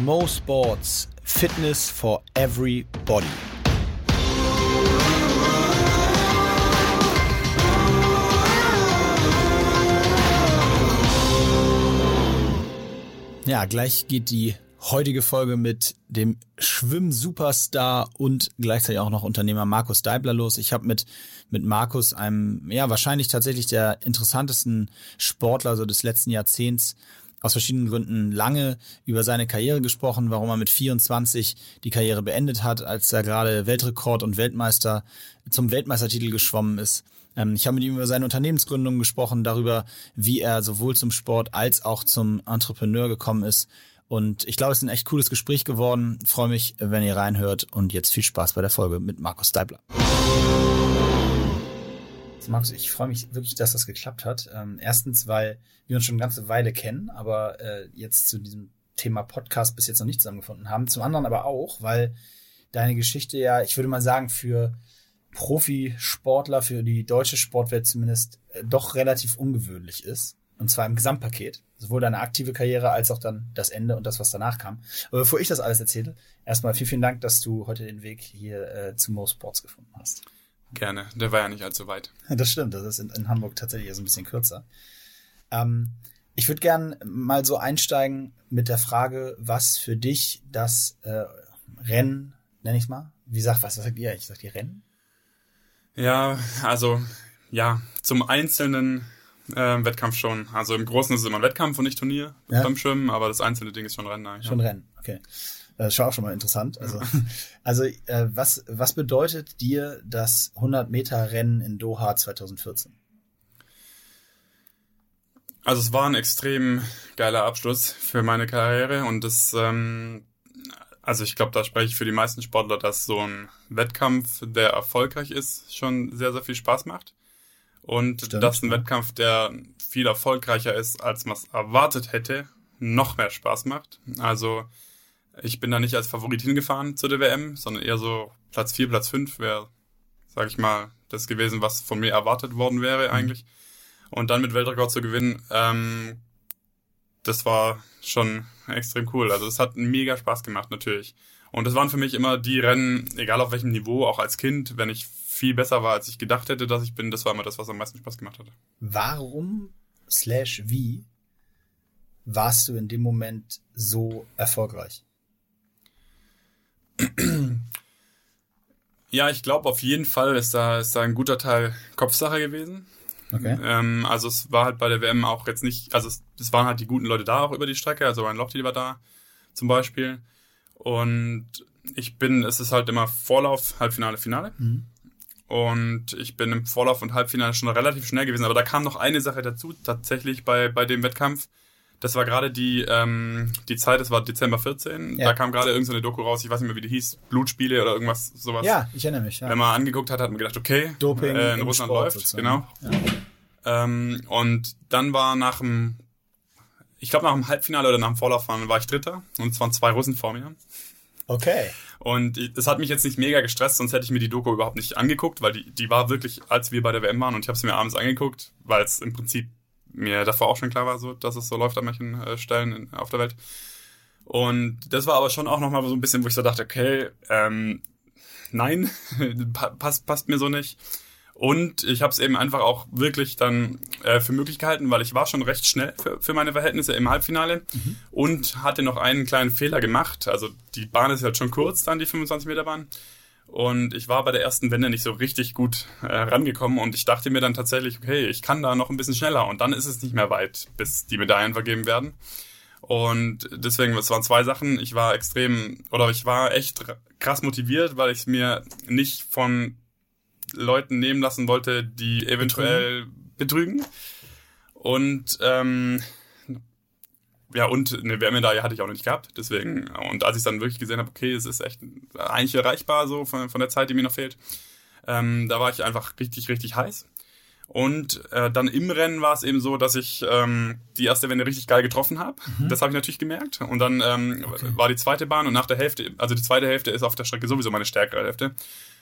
Mo Sports Fitness for Everybody. Ja, gleich geht die heutige Folge mit dem Schwimm-Superstar und gleichzeitig auch noch Unternehmer Markus Deibler los. Ich habe mit, mit Markus, einem, ja, wahrscheinlich tatsächlich der interessantesten Sportler so des letzten Jahrzehnts, aus verschiedenen Gründen lange über seine Karriere gesprochen, warum er mit 24 die Karriere beendet hat, als er gerade Weltrekord und Weltmeister zum Weltmeistertitel geschwommen ist. Ähm, ich habe mit ihm über seine Unternehmensgründung gesprochen, darüber, wie er sowohl zum Sport als auch zum Entrepreneur gekommen ist. Und ich glaube, es ist ein echt cooles Gespräch geworden. Ich freue mich, wenn ihr reinhört und jetzt viel Spaß bei der Folge mit Markus Deibler. Markus, ich freue mich wirklich, dass das geklappt hat. Ähm, erstens, weil wir uns schon eine ganze Weile kennen, aber äh, jetzt zu diesem Thema Podcast bis jetzt noch nicht zusammengefunden haben. Zum anderen aber auch, weil deine Geschichte ja, ich würde mal sagen, für Profisportler, für die deutsche Sportwelt zumindest äh, doch relativ ungewöhnlich ist. Und zwar im Gesamtpaket. Sowohl deine aktive Karriere als auch dann das Ende und das, was danach kam. Aber bevor ich das alles erzähle, erstmal vielen, vielen Dank, dass du heute den Weg hier äh, zu Mo Sports gefunden hast. Gerne, der war ja nicht allzu weit. Das stimmt, das ist in, in Hamburg tatsächlich erst ein bisschen kürzer. Ähm, ich würde gern mal so einsteigen mit der Frage, was für dich das äh, Rennen, nenne ich mal, wie sagt was, was sagt ihr? Ich sag die Rennen? Ja, also ja, zum einzelnen äh, Wettkampf schon. Also im Großen ist es immer ein Wettkampf und nicht Turnier ja. beim Schwimmen, aber das einzelne Ding ist schon Rennen. Eigentlich. Schon Rennen, okay. Das ist auch schon mal interessant. Also, also äh, was, was bedeutet dir das 100-Meter-Rennen in Doha 2014? Also es war ein extrem geiler Abschluss für meine Karriere und das, ähm, also ich glaube, da spreche ich für die meisten Sportler, dass so ein Wettkampf, der erfolgreich ist, schon sehr, sehr viel Spaß macht. Und Stimmt, dass ein ja. Wettkampf, der viel erfolgreicher ist, als man es erwartet hätte, noch mehr Spaß macht. Also ich bin da nicht als Favorit hingefahren zu der WM, sondern eher so Platz 4, Platz 5 wäre, sag ich mal, das gewesen, was von mir erwartet worden wäre mhm. eigentlich. Und dann mit Weltrekord zu gewinnen, ähm, das war schon extrem cool. Also es hat mega Spaß gemacht natürlich. Und das waren für mich immer die Rennen, egal auf welchem Niveau, auch als Kind, wenn ich viel besser war, als ich gedacht hätte, dass ich bin, das war immer das, was am meisten Spaß gemacht hat. Warum slash wie warst du in dem Moment so erfolgreich? Ja, ich glaube auf jeden Fall ist da, ist da ein guter Teil Kopfsache gewesen. Okay. Ähm, also es war halt bei der WM auch jetzt nicht, also es, es waren halt die guten Leute da auch über die Strecke, also Ryan Lochte war da zum Beispiel. Und ich bin, es ist halt immer Vorlauf, Halbfinale, Finale. Mhm. Und ich bin im Vorlauf und Halbfinale schon relativ schnell gewesen. Aber da kam noch eine Sache dazu, tatsächlich bei, bei dem Wettkampf. Das war gerade die, ähm, die Zeit, das war Dezember 14. Ja. Da kam gerade irgendeine so Doku raus, ich weiß nicht mehr, wie die hieß, Blutspiele oder irgendwas, sowas. Ja, ich erinnere mich. Ja. Wenn man angeguckt hat, hat man gedacht, okay, Doping äh, in Russland Sport läuft, sozusagen. genau. Ja. Ähm, und dann war nach dem, ich glaube nach dem Halbfinale oder nach dem Vorlauffahren war ich Dritter und es waren zwei Russen vor mir. Okay. Und das hat mich jetzt nicht mega gestresst, sonst hätte ich mir die Doku überhaupt nicht angeguckt, weil die, die war wirklich, als wir bei der WM waren und ich habe sie mir abends angeguckt, weil es im Prinzip mir davor auch schon klar war, so, dass es so läuft an manchen äh, Stellen in, auf der Welt. Und das war aber schon auch nochmal so ein bisschen, wo ich so dachte, okay, ähm, nein, passt, passt mir so nicht. Und ich habe es eben einfach auch wirklich dann äh, für möglich gehalten, weil ich war schon recht schnell für, für meine Verhältnisse im Halbfinale mhm. und hatte noch einen kleinen Fehler gemacht. Also die Bahn ist halt schon kurz, dann die 25 Meter Bahn. Und ich war bei der ersten Wende nicht so richtig gut äh, rangekommen und ich dachte mir dann tatsächlich, okay, ich kann da noch ein bisschen schneller und dann ist es nicht mehr weit, bis die Medaillen vergeben werden. Und deswegen, es waren zwei Sachen. Ich war extrem, oder ich war echt krass motiviert, weil ich mir nicht von Leuten nehmen lassen wollte, die eventuell betrügen. Und ähm, ja, und eine Wärmedaille hatte ich auch noch nicht gehabt. Deswegen, und als ich dann wirklich gesehen habe, okay, es ist echt eigentlich erreichbar so von, von der Zeit, die mir noch fehlt, ähm, da war ich einfach richtig, richtig heiß. Und äh, dann im Rennen war es eben so, dass ich ähm, die erste Wende richtig geil getroffen habe. Mhm. Das habe ich natürlich gemerkt. Und dann ähm, okay. war die zweite Bahn und nach der Hälfte, also die zweite Hälfte ist auf der Strecke sowieso meine stärkere Hälfte.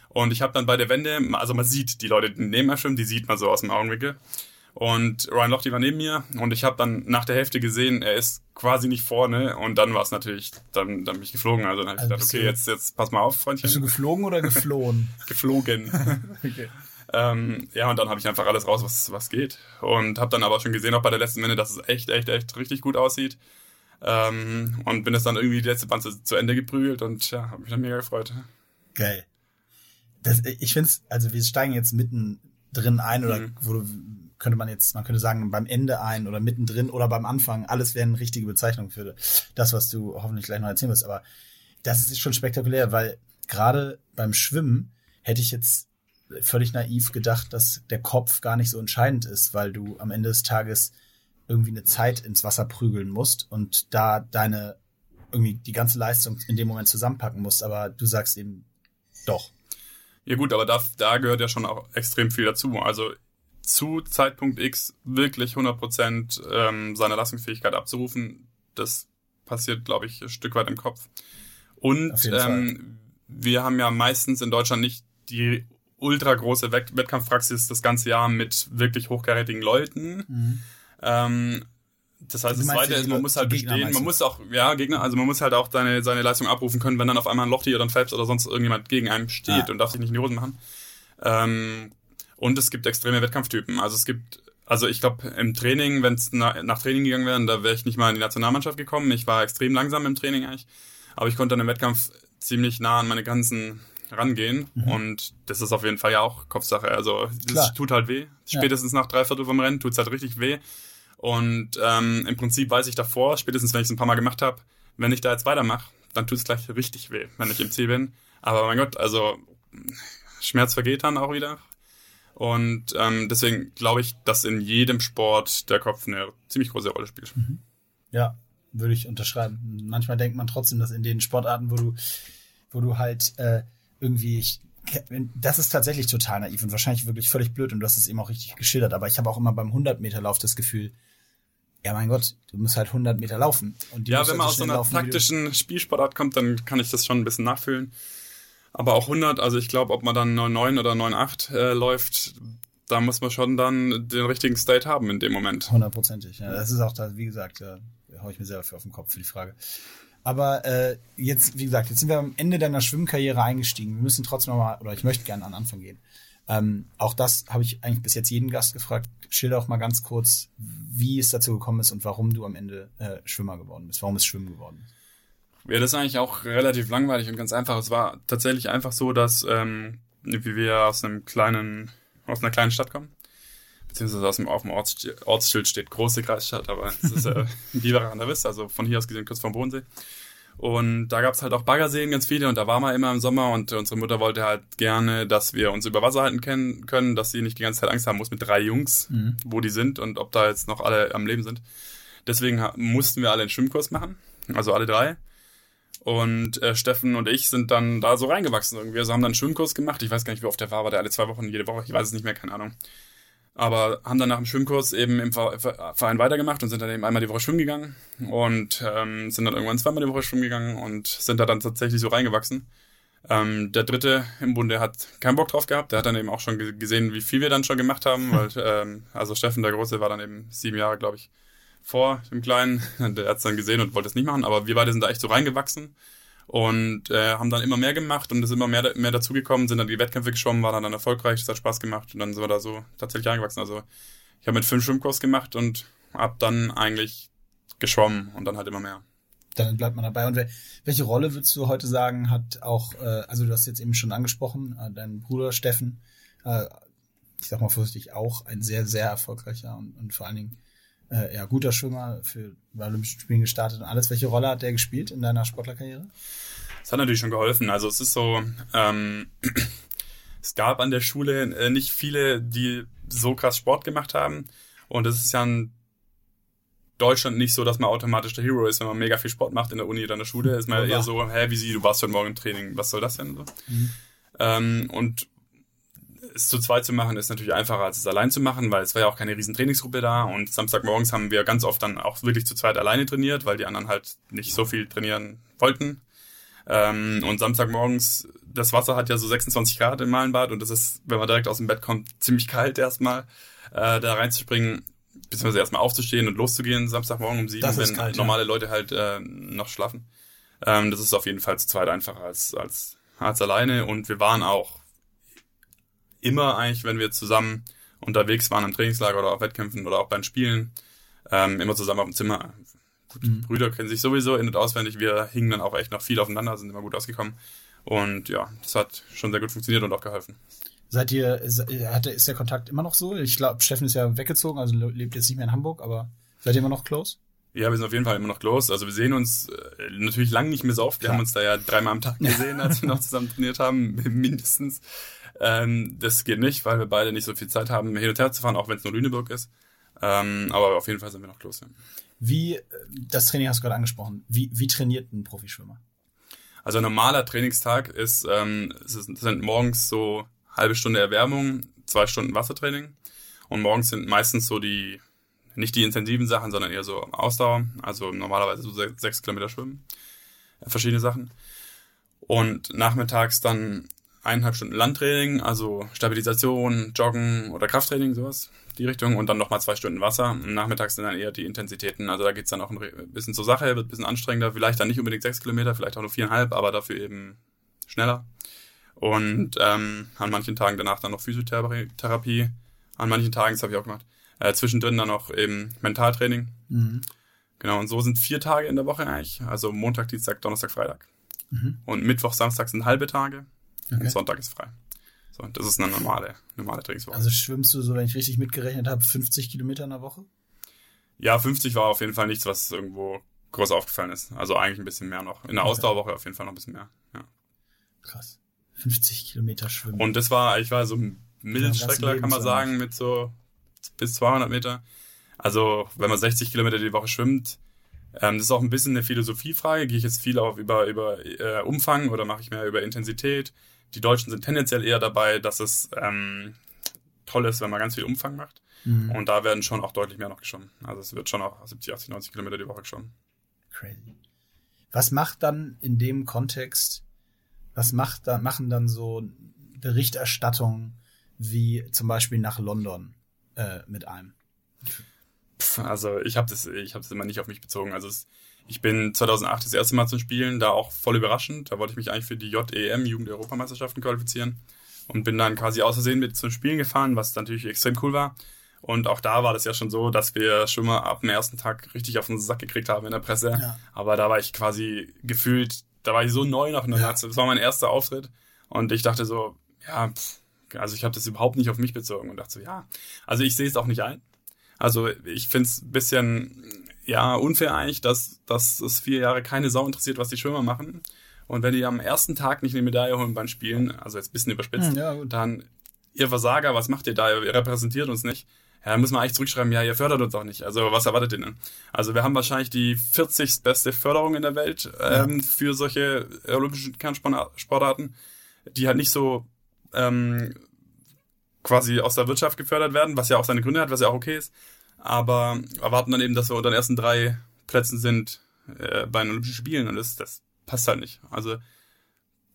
Und ich habe dann bei der Wende, also man sieht die Leute, die neben mir schwimmen, die sieht man so aus dem Augenwinkel. Und Ryan Lochte war neben mir und ich habe dann nach der Hälfte gesehen, er ist quasi nicht vorne und dann war es natürlich, dann, dann bin ich geflogen. Also dann habe ich also gedacht, okay, jetzt, jetzt pass mal auf, Freundchen. Bist du geflogen oder geflohen? geflogen. okay. Ähm, ja, und dann habe ich einfach alles raus, was, was geht. Und habe dann aber schon gesehen, auch bei der letzten Wende, dass es echt, echt, echt richtig gut aussieht. Ähm, und bin es dann irgendwie die letzte Band zu, zu Ende geprügelt und ja, habe mich dann mega gefreut. Geil. Das, ich finde es, also wir steigen jetzt mitten drin ein oder mhm. wo du, könnte man jetzt, man könnte sagen, beim Ende ein oder mittendrin oder beim Anfang. Alles wären richtige Bezeichnungen für das, was du hoffentlich gleich noch erzählen wirst. Aber das ist schon spektakulär, weil gerade beim Schwimmen hätte ich jetzt völlig naiv gedacht, dass der Kopf gar nicht so entscheidend ist, weil du am Ende des Tages irgendwie eine Zeit ins Wasser prügeln musst und da deine irgendwie die ganze Leistung in dem Moment zusammenpacken musst. Aber du sagst eben doch. Ja gut, aber da, da gehört ja schon auch extrem viel dazu. Also zu Zeitpunkt X wirklich 100% ähm, seine Leistungsfähigkeit abzurufen, das passiert, glaube ich, ein Stück weit im Kopf. Und ähm, wir haben ja meistens in Deutschland nicht die ultra große Wett Wettkampfpraxis das ganze Jahr mit wirklich hochkarätigen Leuten. Mhm. Ähm, das heißt, das zweite ist, man muss halt bestehen, man muss auch, ja, Gegner, also man muss halt auch seine, seine Leistung abrufen können, wenn dann auf einmal ein Lochti oder ein Phelps oder sonst irgendjemand gegen einem steht ja. und darf sich nicht in die Hosen machen. Ähm, und es gibt extreme Wettkampftypen. Also es gibt, also ich glaube, im Training, wenn es na, nach Training gegangen wäre, da wäre ich nicht mal in die Nationalmannschaft gekommen. Ich war extrem langsam im Training eigentlich. Aber ich konnte dann im Wettkampf ziemlich nah an meine Grenzen rangehen. Mhm. Und das ist auf jeden Fall ja auch Kopfsache. Also das tut halt weh. Spätestens ja. nach drei Viertel vom Rennen tut's halt richtig weh. Und ähm, im Prinzip weiß ich davor, spätestens wenn ich es ein paar Mal gemacht habe, wenn ich da jetzt weitermache, dann tut es gleich richtig weh, wenn ich im Ziel bin. Aber mein Gott, also Schmerz vergeht dann auch wieder. Und ähm, deswegen glaube ich, dass in jedem Sport der Kopf eine ziemlich große Rolle spielt. Mhm. Ja, würde ich unterschreiben. Manchmal denkt man trotzdem, dass in den Sportarten, wo du, wo du halt äh, irgendwie, ich, das ist tatsächlich total naiv und wahrscheinlich wirklich völlig blöd und du hast es eben auch richtig geschildert. Aber ich habe auch immer beim 100 Meter Lauf das Gefühl, ja mein Gott, du musst halt 100 Meter laufen. ja, wenn man aus so einer laufen, taktischen Spielsportart kommt, dann kann ich das schon ein bisschen nachfühlen. Aber auch 100, also ich glaube, ob man dann 9,9 oder 9,8 äh, läuft, da muss man schon dann den richtigen State haben in dem Moment. Hundertprozentig, ja. Das ist auch da, wie gesagt, ja, hau ich mir selber für auf den Kopf für die Frage. Aber äh, jetzt, wie gesagt, jetzt sind wir am Ende deiner Schwimmkarriere eingestiegen. Wir müssen trotzdem nochmal, oder ich möchte gerne an Anfang gehen. Ähm, auch das habe ich eigentlich bis jetzt jeden Gast gefragt. Schilder auch mal ganz kurz, wie es dazu gekommen ist und warum du am Ende äh, Schwimmer geworden bist, warum es Schwimmen geworden ist. Ja, das ist eigentlich auch relativ langweilig und ganz einfach. Es war tatsächlich einfach so, dass ähm, wie wir aus einem kleinen, aus einer kleinen Stadt kommen, beziehungsweise aus dem, auf dem Ortsschild steht große Kreisstadt, aber es ist äh, Biberach an der Wiss, also von hier aus gesehen kurz vom Bodensee. Und da gab's halt auch Baggerseen ganz viele und da waren wir immer im Sommer und unsere Mutter wollte halt gerne, dass wir uns über Wasser halten können, können dass sie nicht die ganze Zeit Angst haben muss mit drei Jungs, mhm. wo die sind und ob da jetzt noch alle am Leben sind. Deswegen mussten wir alle einen Schwimmkurs machen, also alle drei. Und äh, Steffen und ich sind dann da so reingewachsen irgendwie. Also haben dann einen Schwimmkurs gemacht. Ich weiß gar nicht, wie oft der war, aber der alle zwei Wochen, jede Woche. Ich weiß es nicht mehr, keine Ahnung. Aber haben dann nach dem Schwimmkurs eben im Verein weitergemacht und sind dann eben einmal die Woche schwimmen gegangen und ähm, sind dann irgendwann zweimal die Woche schwimmen gegangen und sind da dann tatsächlich so reingewachsen. Ähm, der dritte im Bunde hat keinen Bock drauf gehabt. Der hat dann eben auch schon gesehen, wie viel wir dann schon gemacht haben, weil ähm, also Steffen der Große war dann eben sieben Jahre, glaube ich, vor dem Kleinen. Der hat es dann gesehen und wollte es nicht machen, aber wir beide sind da echt so reingewachsen und äh, haben dann immer mehr gemacht und es ist immer mehr, mehr dazugekommen, sind dann die Wettkämpfe geschwommen, war dann, dann erfolgreich, es hat Spaß gemacht und dann sind wir da so tatsächlich reingewachsen. Also ich habe mit fünf Schwimmkurs gemacht und hab dann eigentlich geschwommen und dann halt immer mehr. Dann bleibt man dabei. Und welche Rolle würdest du heute sagen, hat auch, äh, also du hast jetzt eben schon angesprochen, äh, dein Bruder Steffen, äh, ich sag mal vorsichtig, auch ein sehr, sehr erfolgreicher und, und vor allen Dingen äh, ja, guter Schwimmer für bei Olympischen Spielen gestartet und alles. Welche Rolle hat der gespielt in deiner Sportlerkarriere? Das hat natürlich schon geholfen. Also es ist so, ähm, es gab an der Schule äh, nicht viele, die so krass Sport gemacht haben. Und es ist ja in Deutschland nicht so, dass man automatisch der Hero ist, wenn man mega viel Sport macht in der Uni oder in der Schule. Ist man ja, eher so, hä, wie sie, du warst heute Morgen im Training, was soll das denn so? Mhm. Ähm, und es zu zweit zu machen, ist natürlich einfacher, als es allein zu machen, weil es war ja auch keine riesen Trainingsgruppe da und Samstagmorgens haben wir ganz oft dann auch wirklich zu zweit alleine trainiert, weil die anderen halt nicht so viel trainieren wollten. Ähm, und Samstagmorgens, das Wasser hat ja so 26 Grad im Malenbad und das ist, wenn man direkt aus dem Bett kommt, ziemlich kalt erstmal. äh, da reinzuspringen, beziehungsweise erstmal aufzustehen und loszugehen Samstagmorgen um sieben, wenn kalt, ja. normale Leute halt äh, noch schlafen. Ähm, das ist auf jeden Fall zu zweit einfacher als, als, als alleine. Und wir waren auch immer eigentlich, wenn wir zusammen unterwegs waren im Trainingslager oder auf Wettkämpfen oder auch beim Spielen, ähm, immer zusammen auf dem Zimmer. Gut, Mhm. Brüder kennen sich sowieso in- und auswendig. Wir hingen dann auch echt noch viel aufeinander, sind immer gut ausgekommen. Und ja, das hat schon sehr gut funktioniert und auch geholfen. Seid ihr, hat, ist der Kontakt immer noch so? Ich glaube, Steffen ist ja weggezogen, also lebt jetzt nicht mehr in Hamburg, aber seid ihr immer noch close? Ja, wir sind auf jeden Fall immer noch close. Also wir sehen uns äh, natürlich lang nicht mehr so oft. Wir Klar. haben uns da ja dreimal am Tag gesehen, als wir noch zusammen trainiert haben, mindestens. Ähm, das geht nicht, weil wir beide nicht so viel Zeit haben, hin und her zu fahren, auch wenn es nur Lüneburg ist. Ähm, aber auf jeden Fall sind wir noch close. Ja. Wie, äh, das Training hast du gerade angesprochen, wie, wie trainiert ein Profischwimmer? Also ein normaler Trainingstag ist, ähm, es ist, sind morgens so halbe Stunde Erwärmung, zwei Stunden Wassertraining. Und morgens sind meistens so die, nicht die intensiven Sachen, sondern eher so Ausdauer. Also normalerweise so se- sechs Kilometer schwimmen. Äh, Verschiedene Sachen. Und nachmittags dann eineinhalb Stunden Landtraining, also Stabilisation, Joggen oder Krafttraining, sowas, die Richtung. Und dann nochmal zwei Stunden Wasser. Und nachmittags sind dann eher die Intensitäten. Also da geht's dann auch ein bisschen zur Sache, wird ein bisschen anstrengender. Vielleicht dann nicht unbedingt sechs Kilometer, vielleicht auch nur viereinhalb, aber dafür eben schneller. Und ähm, an manchen Tagen danach dann noch Physiotherapie. An manchen Tagen, das habe ich auch gemacht. Äh, zwischendrin dann noch eben Mentaltraining. Mhm. Genau, und so sind vier Tage in der Woche eigentlich. Also Montag, Dienstag, Donnerstag, Freitag. Mhm. Und Mittwoch, Samstag sind halbe Tage. Okay. Und Sonntag ist frei. So, das ist eine normale, normale Trainingswoche. Also schwimmst du, so wenn ich richtig mitgerechnet habe, 50 Kilometer in der Woche? ja, 50 war auf jeden Fall nichts, was irgendwo groß aufgefallen ist. Also eigentlich ein bisschen mehr noch. In der Ausdauerwoche auf jeden Fall noch ein bisschen mehr. Ja. Krass. 50 Kilometer schwimmen. Und das war, ich war so ein Mittelstreckler, kann man sagen, mit so bis 200 Meter. Also, wenn man 60 Kilometer die Woche schwimmt, ähm, das ist auch ein bisschen eine Philosophiefrage. Gehe ich jetzt viel auf über, über äh, Umfang oder mache ich mehr über Intensität? Die Deutschen sind tendenziell eher dabei, dass es ähm, toll ist, wenn man ganz viel Umfang macht. Mhm. Und da werden schon auch deutlich mehr noch geschwommen. Also es wird schon auch 70, 80, 90 Kilometer die Woche geschwommen. Crazy. Was macht dann in dem Kontext, was macht da, machen dann so Berichterstattungen wie zum Beispiel nach London äh, mit einem? Pff, Also ich habe das, ich habe das immer nicht auf mich bezogen. Also es, ich bin 2008 das erste Mal zum Spielen, da auch voll überraschend. Da wollte ich mich eigentlich für die JEM Jugend-Europameisterschaften qualifizieren und bin dann quasi aus Versehen mit zum Spielen gefahren, was natürlich extrem cool war. Und auch da war das ja schon so, dass wir Schwimmer ab dem ersten Tag richtig auf den Sack gekriegt haben in der Presse. Ja. Aber da war ich quasi gefühlt, da war ich so neu noch in der Ja. Das war mein erster Auftritt und ich dachte so, ja, pff, also ich habe das überhaupt nicht auf mich bezogen und dachte so, ja, also ich sehe es auch nicht ein. Also ich finde es ein bisschen ja unfair eigentlich, dass, dass es vier Jahre keine Sau interessiert, was die Schwimmer machen. Und wenn die am ersten Tag nicht eine Medaille holen beim Spielen, also jetzt ein bisschen überspitzt, Hm, ja, dann ihr Versager, was macht ihr da? Ihr repräsentiert uns nicht. Ja, dann muss man eigentlich zurückschreiben, ja, ihr fördert uns auch nicht. Also was erwartet ihr denn? Also wir haben wahrscheinlich die 40. beste Förderung in der Welt ähm, für solche olympischen Kernsportarten, die halt nicht so ähm, quasi aus der Wirtschaft gefördert werden, was ja auch seine Gründe hat, was ja auch okay ist. Aber erwarten dann eben, dass wir unter den ersten drei Plätzen sind äh, bei den Olympischen Spielen und das, das passt halt nicht. Also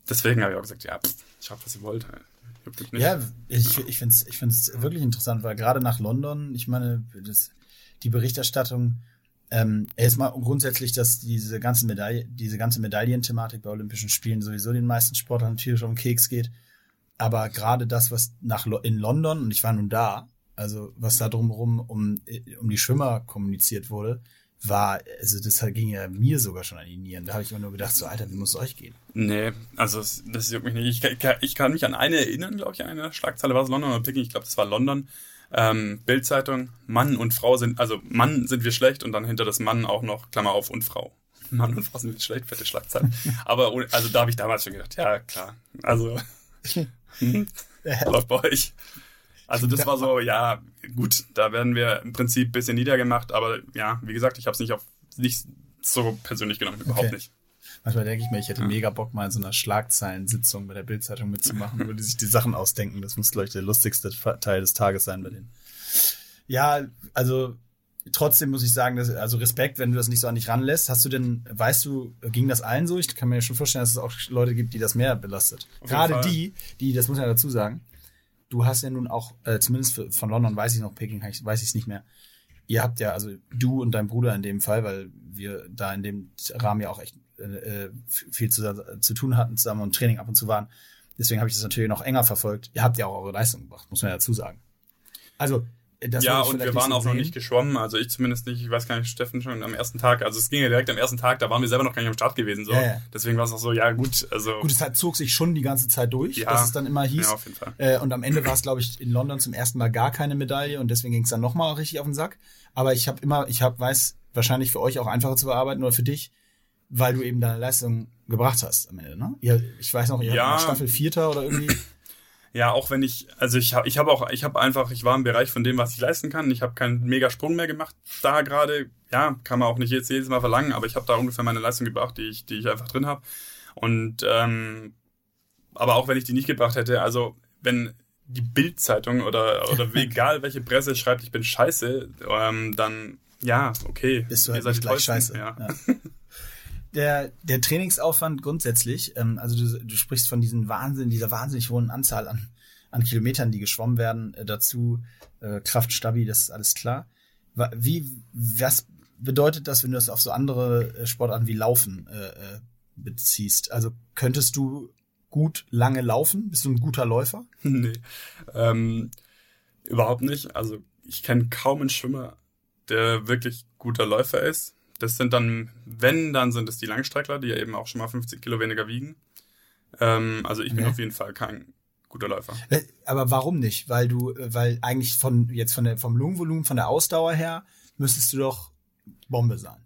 deswegen habe ich auch gesagt, ja, pff, schreibt, was ihr wollt. Nicht. Ja, ich, ich finde es ich find's wirklich interessant, weil gerade nach London, ich meine, das, die Berichterstattung, ähm, erstmal grundsätzlich, dass diese ganze Medaille, diese ganze Medaillenthematik bei Olympischen Spielen sowieso den meisten Sportlern natürlich um Keks geht. Aber gerade das, was nach in London, und ich war nun da, also was da drumherum um, um die Schwimmer kommuniziert wurde, war, also das ging ja mir sogar schon an die Nieren. Da habe ich immer nur gedacht, so Alter, wie muss es euch gehen? Nee, also das, das juckt mich nicht. Ich, ich, kann- ich kann mich an eine erinnern, glaube ich, an eine Schlagzeile war es London oder Peking, ich glaube, das war London. Ähm, Bildzeitung, Mann und Frau sind, also Mann sind wir schlecht und dann hinter das Mann auch noch, Klammer auf, und Frau. Mann und Frau sind wir schlecht, fette Schlagzeile. Aber ohne- also da habe ich damals schon gedacht, ja klar, also hm, läuft bei euch. Also das war so, ja, gut, da werden wir im Prinzip ein bisschen niedergemacht, aber ja, wie gesagt, ich habe es nicht auf nicht so persönlich genommen, überhaupt Okay. nicht. Manchmal denke ich mir, ich hätte mega Bock, mal in so einer Schlagzeilensitzung bei der Bildzeitung mitzumachen, wo die sich die Sachen ausdenken. Das muss, glaube ich, der lustigste Teil des Tages sein bei denen. Ja, also trotzdem muss ich sagen, dass, also Respekt, wenn du das nicht so an dich ranlässt. Hast du denn, weißt du, ging das allen so? Ich kann mir schon vorstellen, dass es auch Leute gibt, die das mehr belastet. Gerade Fall. die, die, das muss man ja dazu sagen, du hast ja nun auch, äh, zumindest für, von London weiß ich noch, Peking weiß ich es nicht mehr. Ihr habt ja, also du und dein Bruder in dem Fall, weil wir da in dem Rahmen ja auch echt äh, äh viel zu, zu tun hatten zusammen und Training ab und zu waren. Deswegen habe ich das natürlich noch enger verfolgt. Ihr habt ja auch eure Leistung gebracht, muss man ja dazu sagen. Also das ja, und wir waren auch sehen. noch nicht geschwommen, also ich zumindest nicht, ich weiß gar nicht, Steffen schon am ersten Tag, also es ging ja direkt am ersten Tag, da waren wir selber noch gar nicht am Start gewesen, so. Ja, ja. Deswegen war es auch so, ja gut, also. Gut, es hat, zog sich schon die ganze Zeit durch, ja, dass es dann immer hieß. Ja, auf jeden Fall. Äh, und am Ende war es, glaube ich, in London zum ersten Mal gar keine Medaille und deswegen ging es dann nochmal richtig auf den Sack. Aber ich habe immer, ich habe, weiß, wahrscheinlich für euch auch einfacher zu bearbeiten oder für dich, weil du eben deine Leistung gebracht hast am Ende, ne? Ihr, ich weiß noch, ihr ja. habt Staffel Vierter oder irgendwie. Ja, auch wenn ich, also ich habe ich hab auch, ich habe einfach, ich war im Bereich von dem, was ich leisten kann. Ich habe keinen mega Sprung mehr gemacht da gerade. Ja, kann man auch nicht jetzt jedes Mal verlangen, aber ich habe da ungefähr meine Leistung gebracht, die ich, die ich einfach drin habe. Und ähm, aber auch wenn ich die nicht gebracht hätte, also wenn die Bildzeitung oder oder egal welche Presse schreibt, ich bin scheiße, ähm, dann ja, okay. Bist du halt nicht gleich scheiße. Ja. ja. der, der Trainingsaufwand grundsätzlich, ähm, also du, du sprichst von diesen Wahnsinn, dieser wahnsinnig hohen Anzahl an, an Kilometern, die geschwommen werden, äh, dazu äh, Kraft, Stabi, das ist alles klar. Wie, was bedeutet das, wenn du das auf so andere äh, Sportarten wie Laufen äh, äh, beziehst? Also könntest du gut lange laufen? Bist du ein guter Läufer? nee, ähm, überhaupt nicht. Also ich kenne kaum einen Schwimmer, der wirklich guter Läufer ist. Das sind dann, wenn, dann sind es die Langstreckler, die ja eben auch schon mal 50 Kilo weniger wiegen. Ähm, also ich bin auf jeden Fall kein guter Läufer. Äh, aber warum nicht? Weil du, weil eigentlich von jetzt von der, vom Lungenvolumen, von der Ausdauer her, müsstest du doch Bombe sein.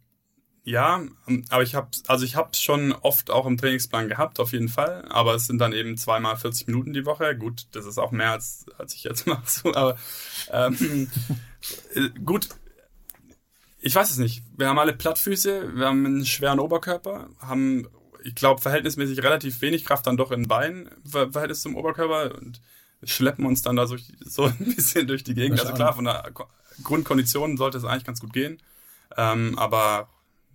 Ja, ähm, aber ich habe also ich habe schon oft auch im Trainingsplan gehabt, auf jeden Fall. Aber es sind dann eben zweimal 40 Minuten die Woche. Gut, das ist auch mehr als als ich jetzt mache. So, aber ähm, äh, gut, ich weiß es nicht. Wir haben alle Plattfüße, wir haben einen schweren Oberkörper, haben, ich glaube, verhältnismäßig relativ wenig Kraft dann doch in Beinen, Verhältnis zum Oberkörper und schleppen uns dann da so, so ein bisschen durch die Gegend. Also klar, von der Grundkondition sollte es eigentlich ganz gut gehen, ähm, aber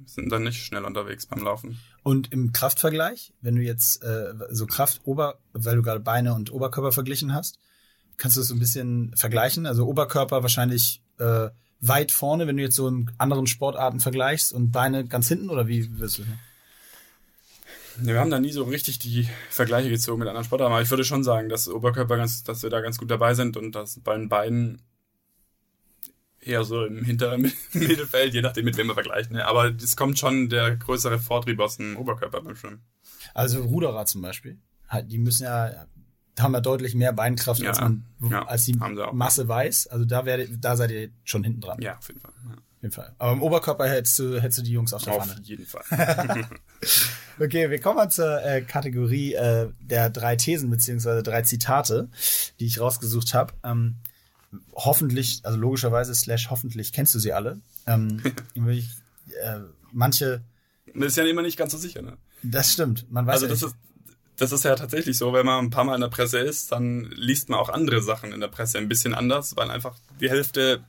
sind dann nicht schnell unterwegs beim Laufen. Und im Kraftvergleich, wenn du jetzt äh, so Kraft Ober, weil du gerade Beine und Oberkörper verglichen hast, kannst du das so ein bisschen vergleichen? Also Oberkörper wahrscheinlich äh, weit vorne, wenn du jetzt so in anderen Sportarten vergleichst und Beine ganz hinten oder wie wirst du? Ja, wir haben da nie so richtig die Vergleiche gezogen mit anderen Sportarten, aber ich würde schon sagen, dass Oberkörper ganz, dass wir da ganz gut dabei sind und dass bei den Beinen eher so im hinteren Mittelfeld, je nachdem mit wem wir vergleichen. Ne? Aber es kommt schon der größere Vortrieb aus dem Oberkörper beim Schwimmen. Also Ruderer zum Beispiel, die müssen ja haben wir deutlich mehr Beinkraft, ja, als man, ja, als die Masse weiß. Also da werde, da seid ihr schon hinten dran. Ja, auf jeden Fall. Ja. Auf jeden Fall. Aber im Oberkörper hättest du, hättest du die Jungs auf der Pfanne. Auf jeden Fall. okay, wir kommen mal zur äh, Kategorie äh, der drei Thesen beziehungsweise drei Zitate, die ich rausgesucht habe. Ähm, hoffentlich, also logischerweise slash hoffentlich kennst du sie alle. Ähm, ich, äh, manche. Das ist ja immer nicht ganz so sicher, ne? Das stimmt. Man weiß also ja das ist das ist ja tatsächlich so, wenn man ein paar Mal in der Presse ist, dann liest man auch andere Sachen in der Presse ein bisschen anders, weil einfach die Hälfte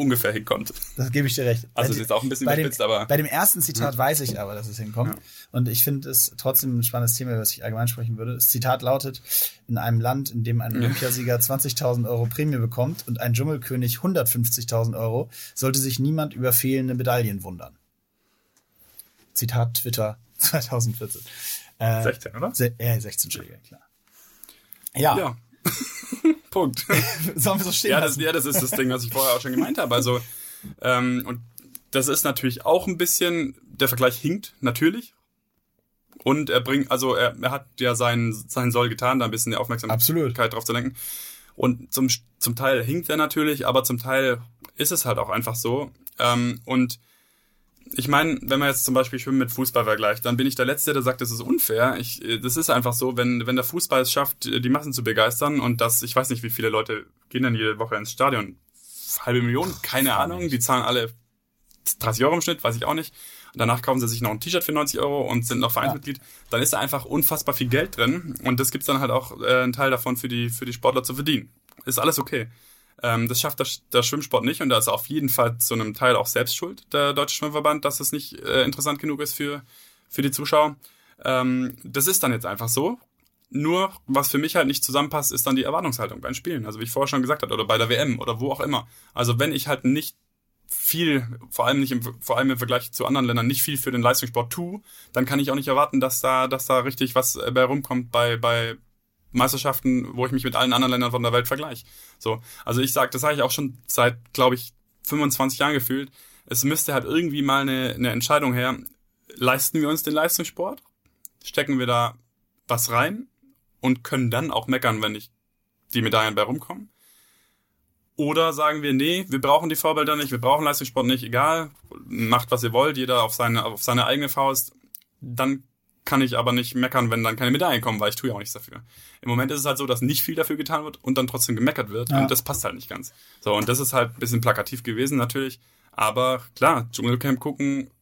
ungefähr hinkommt. Das gebe ich dir recht. Also es ist auch ein bisschen überspitzt, aber. Bei dem ersten Zitat ja. weiß ich aber, dass es hinkommt. Ja. Und ich finde es trotzdem ein spannendes Thema, was ich allgemein sprechen würde. Das Zitat lautet, in einem Land, in dem ein Olympiasieger 20.000 Euro Prämie bekommt und ein Dschungelkönig 150.000 Euro, sollte sich niemand über fehlende Medaillen wundern. Zitat Twitter 2014. Äh, 16, oder? Se äh, 16 Schläge, klar. Ja. ja. Punkt. Sollen wir so stehen ja das, ja, das ist das Ding, was ich vorher auch schon gemeint habe. Also, ähm, und das ist natürlich auch ein bisschen, der Vergleich hinkt, natürlich. Und er bringt, also er, er hat ja seinen, seinen Soll getan, da ein bisschen die Aufmerksamkeit Absolut. drauf zu lenken. Und zum, zum Teil hinkt er natürlich, aber zum Teil ist es halt auch einfach so. Ähm, und ich meine, wenn man jetzt zum Beispiel Schwimmen mit Fußball vergleicht, dann bin ich der Letzte, der sagt, das ist unfair. Ich, das ist einfach so, wenn, wenn der Fußball es schafft, die Massen zu begeistern und das, ich weiß nicht, wie viele Leute gehen dann jede Woche ins Stadion. Halbe Million, keine Ahnung. Die zahlen alle 30 Euro im Schnitt, weiß ich auch nicht. Und danach kaufen sie sich noch ein T-Shirt für 90 Euro und sind noch Vereinsmitglied. Ja. Dann ist da einfach unfassbar viel Geld drin und das gibt's dann halt auch äh, einen Teil davon für die, für die Sportler zu verdienen. Ist alles okay. Ähm, das schafft der, der, Schwimmsport nicht und da ist auf jeden Fall zu einem Teil auch selbst schuld, der Deutsche Schwimmverband, dass es nicht äh, interessant genug ist für, für die Zuschauer. Ähm, das ist dann jetzt einfach so. Nur, was für mich halt nicht zusammenpasst, ist dann die Erwartungshaltung beim Spielen. Also wie ich vorher schon gesagt habe, oder bei der WM oder wo auch immer. Also wenn ich halt nicht viel, vor allem nicht im, vor allem im Vergleich zu anderen Ländern, nicht viel für den Leistungssport tue, dann kann ich auch nicht erwarten, dass da, dass da richtig was äh, bei rumkommt bei, bei Meisterschaften, wo ich mich mit allen anderen Ländern von der Welt vergleiche. So. Also ich sage, das sage ich auch schon seit, glaube ich, 25 Jahren gefühlt. Es müsste halt irgendwie mal eine, eine Entscheidung her. Leisten wir uns den Leistungssport? Stecken wir da was rein? und können dann auch meckern, wenn nicht die Medaillen bei rumkommen. Oder sagen wir, nee, wir brauchen die Vorbilder nicht, wir brauchen Leistungssport nicht, egal, macht was ihr wollt, jeder auf seine, auf seine eigene Faust. Dann kann ich aber nicht meckern, wenn dann keine Medaillen kommen, weil ich tue ja auch nichts dafür. Im Moment ist es halt so, dass nicht viel dafür getan wird und dann trotzdem gemeckert wird. Ja. Und das passt halt nicht ganz. So, und das ist halt ein bisschen plakativ gewesen natürlich. Aber klar, Dschungelcamp gucken,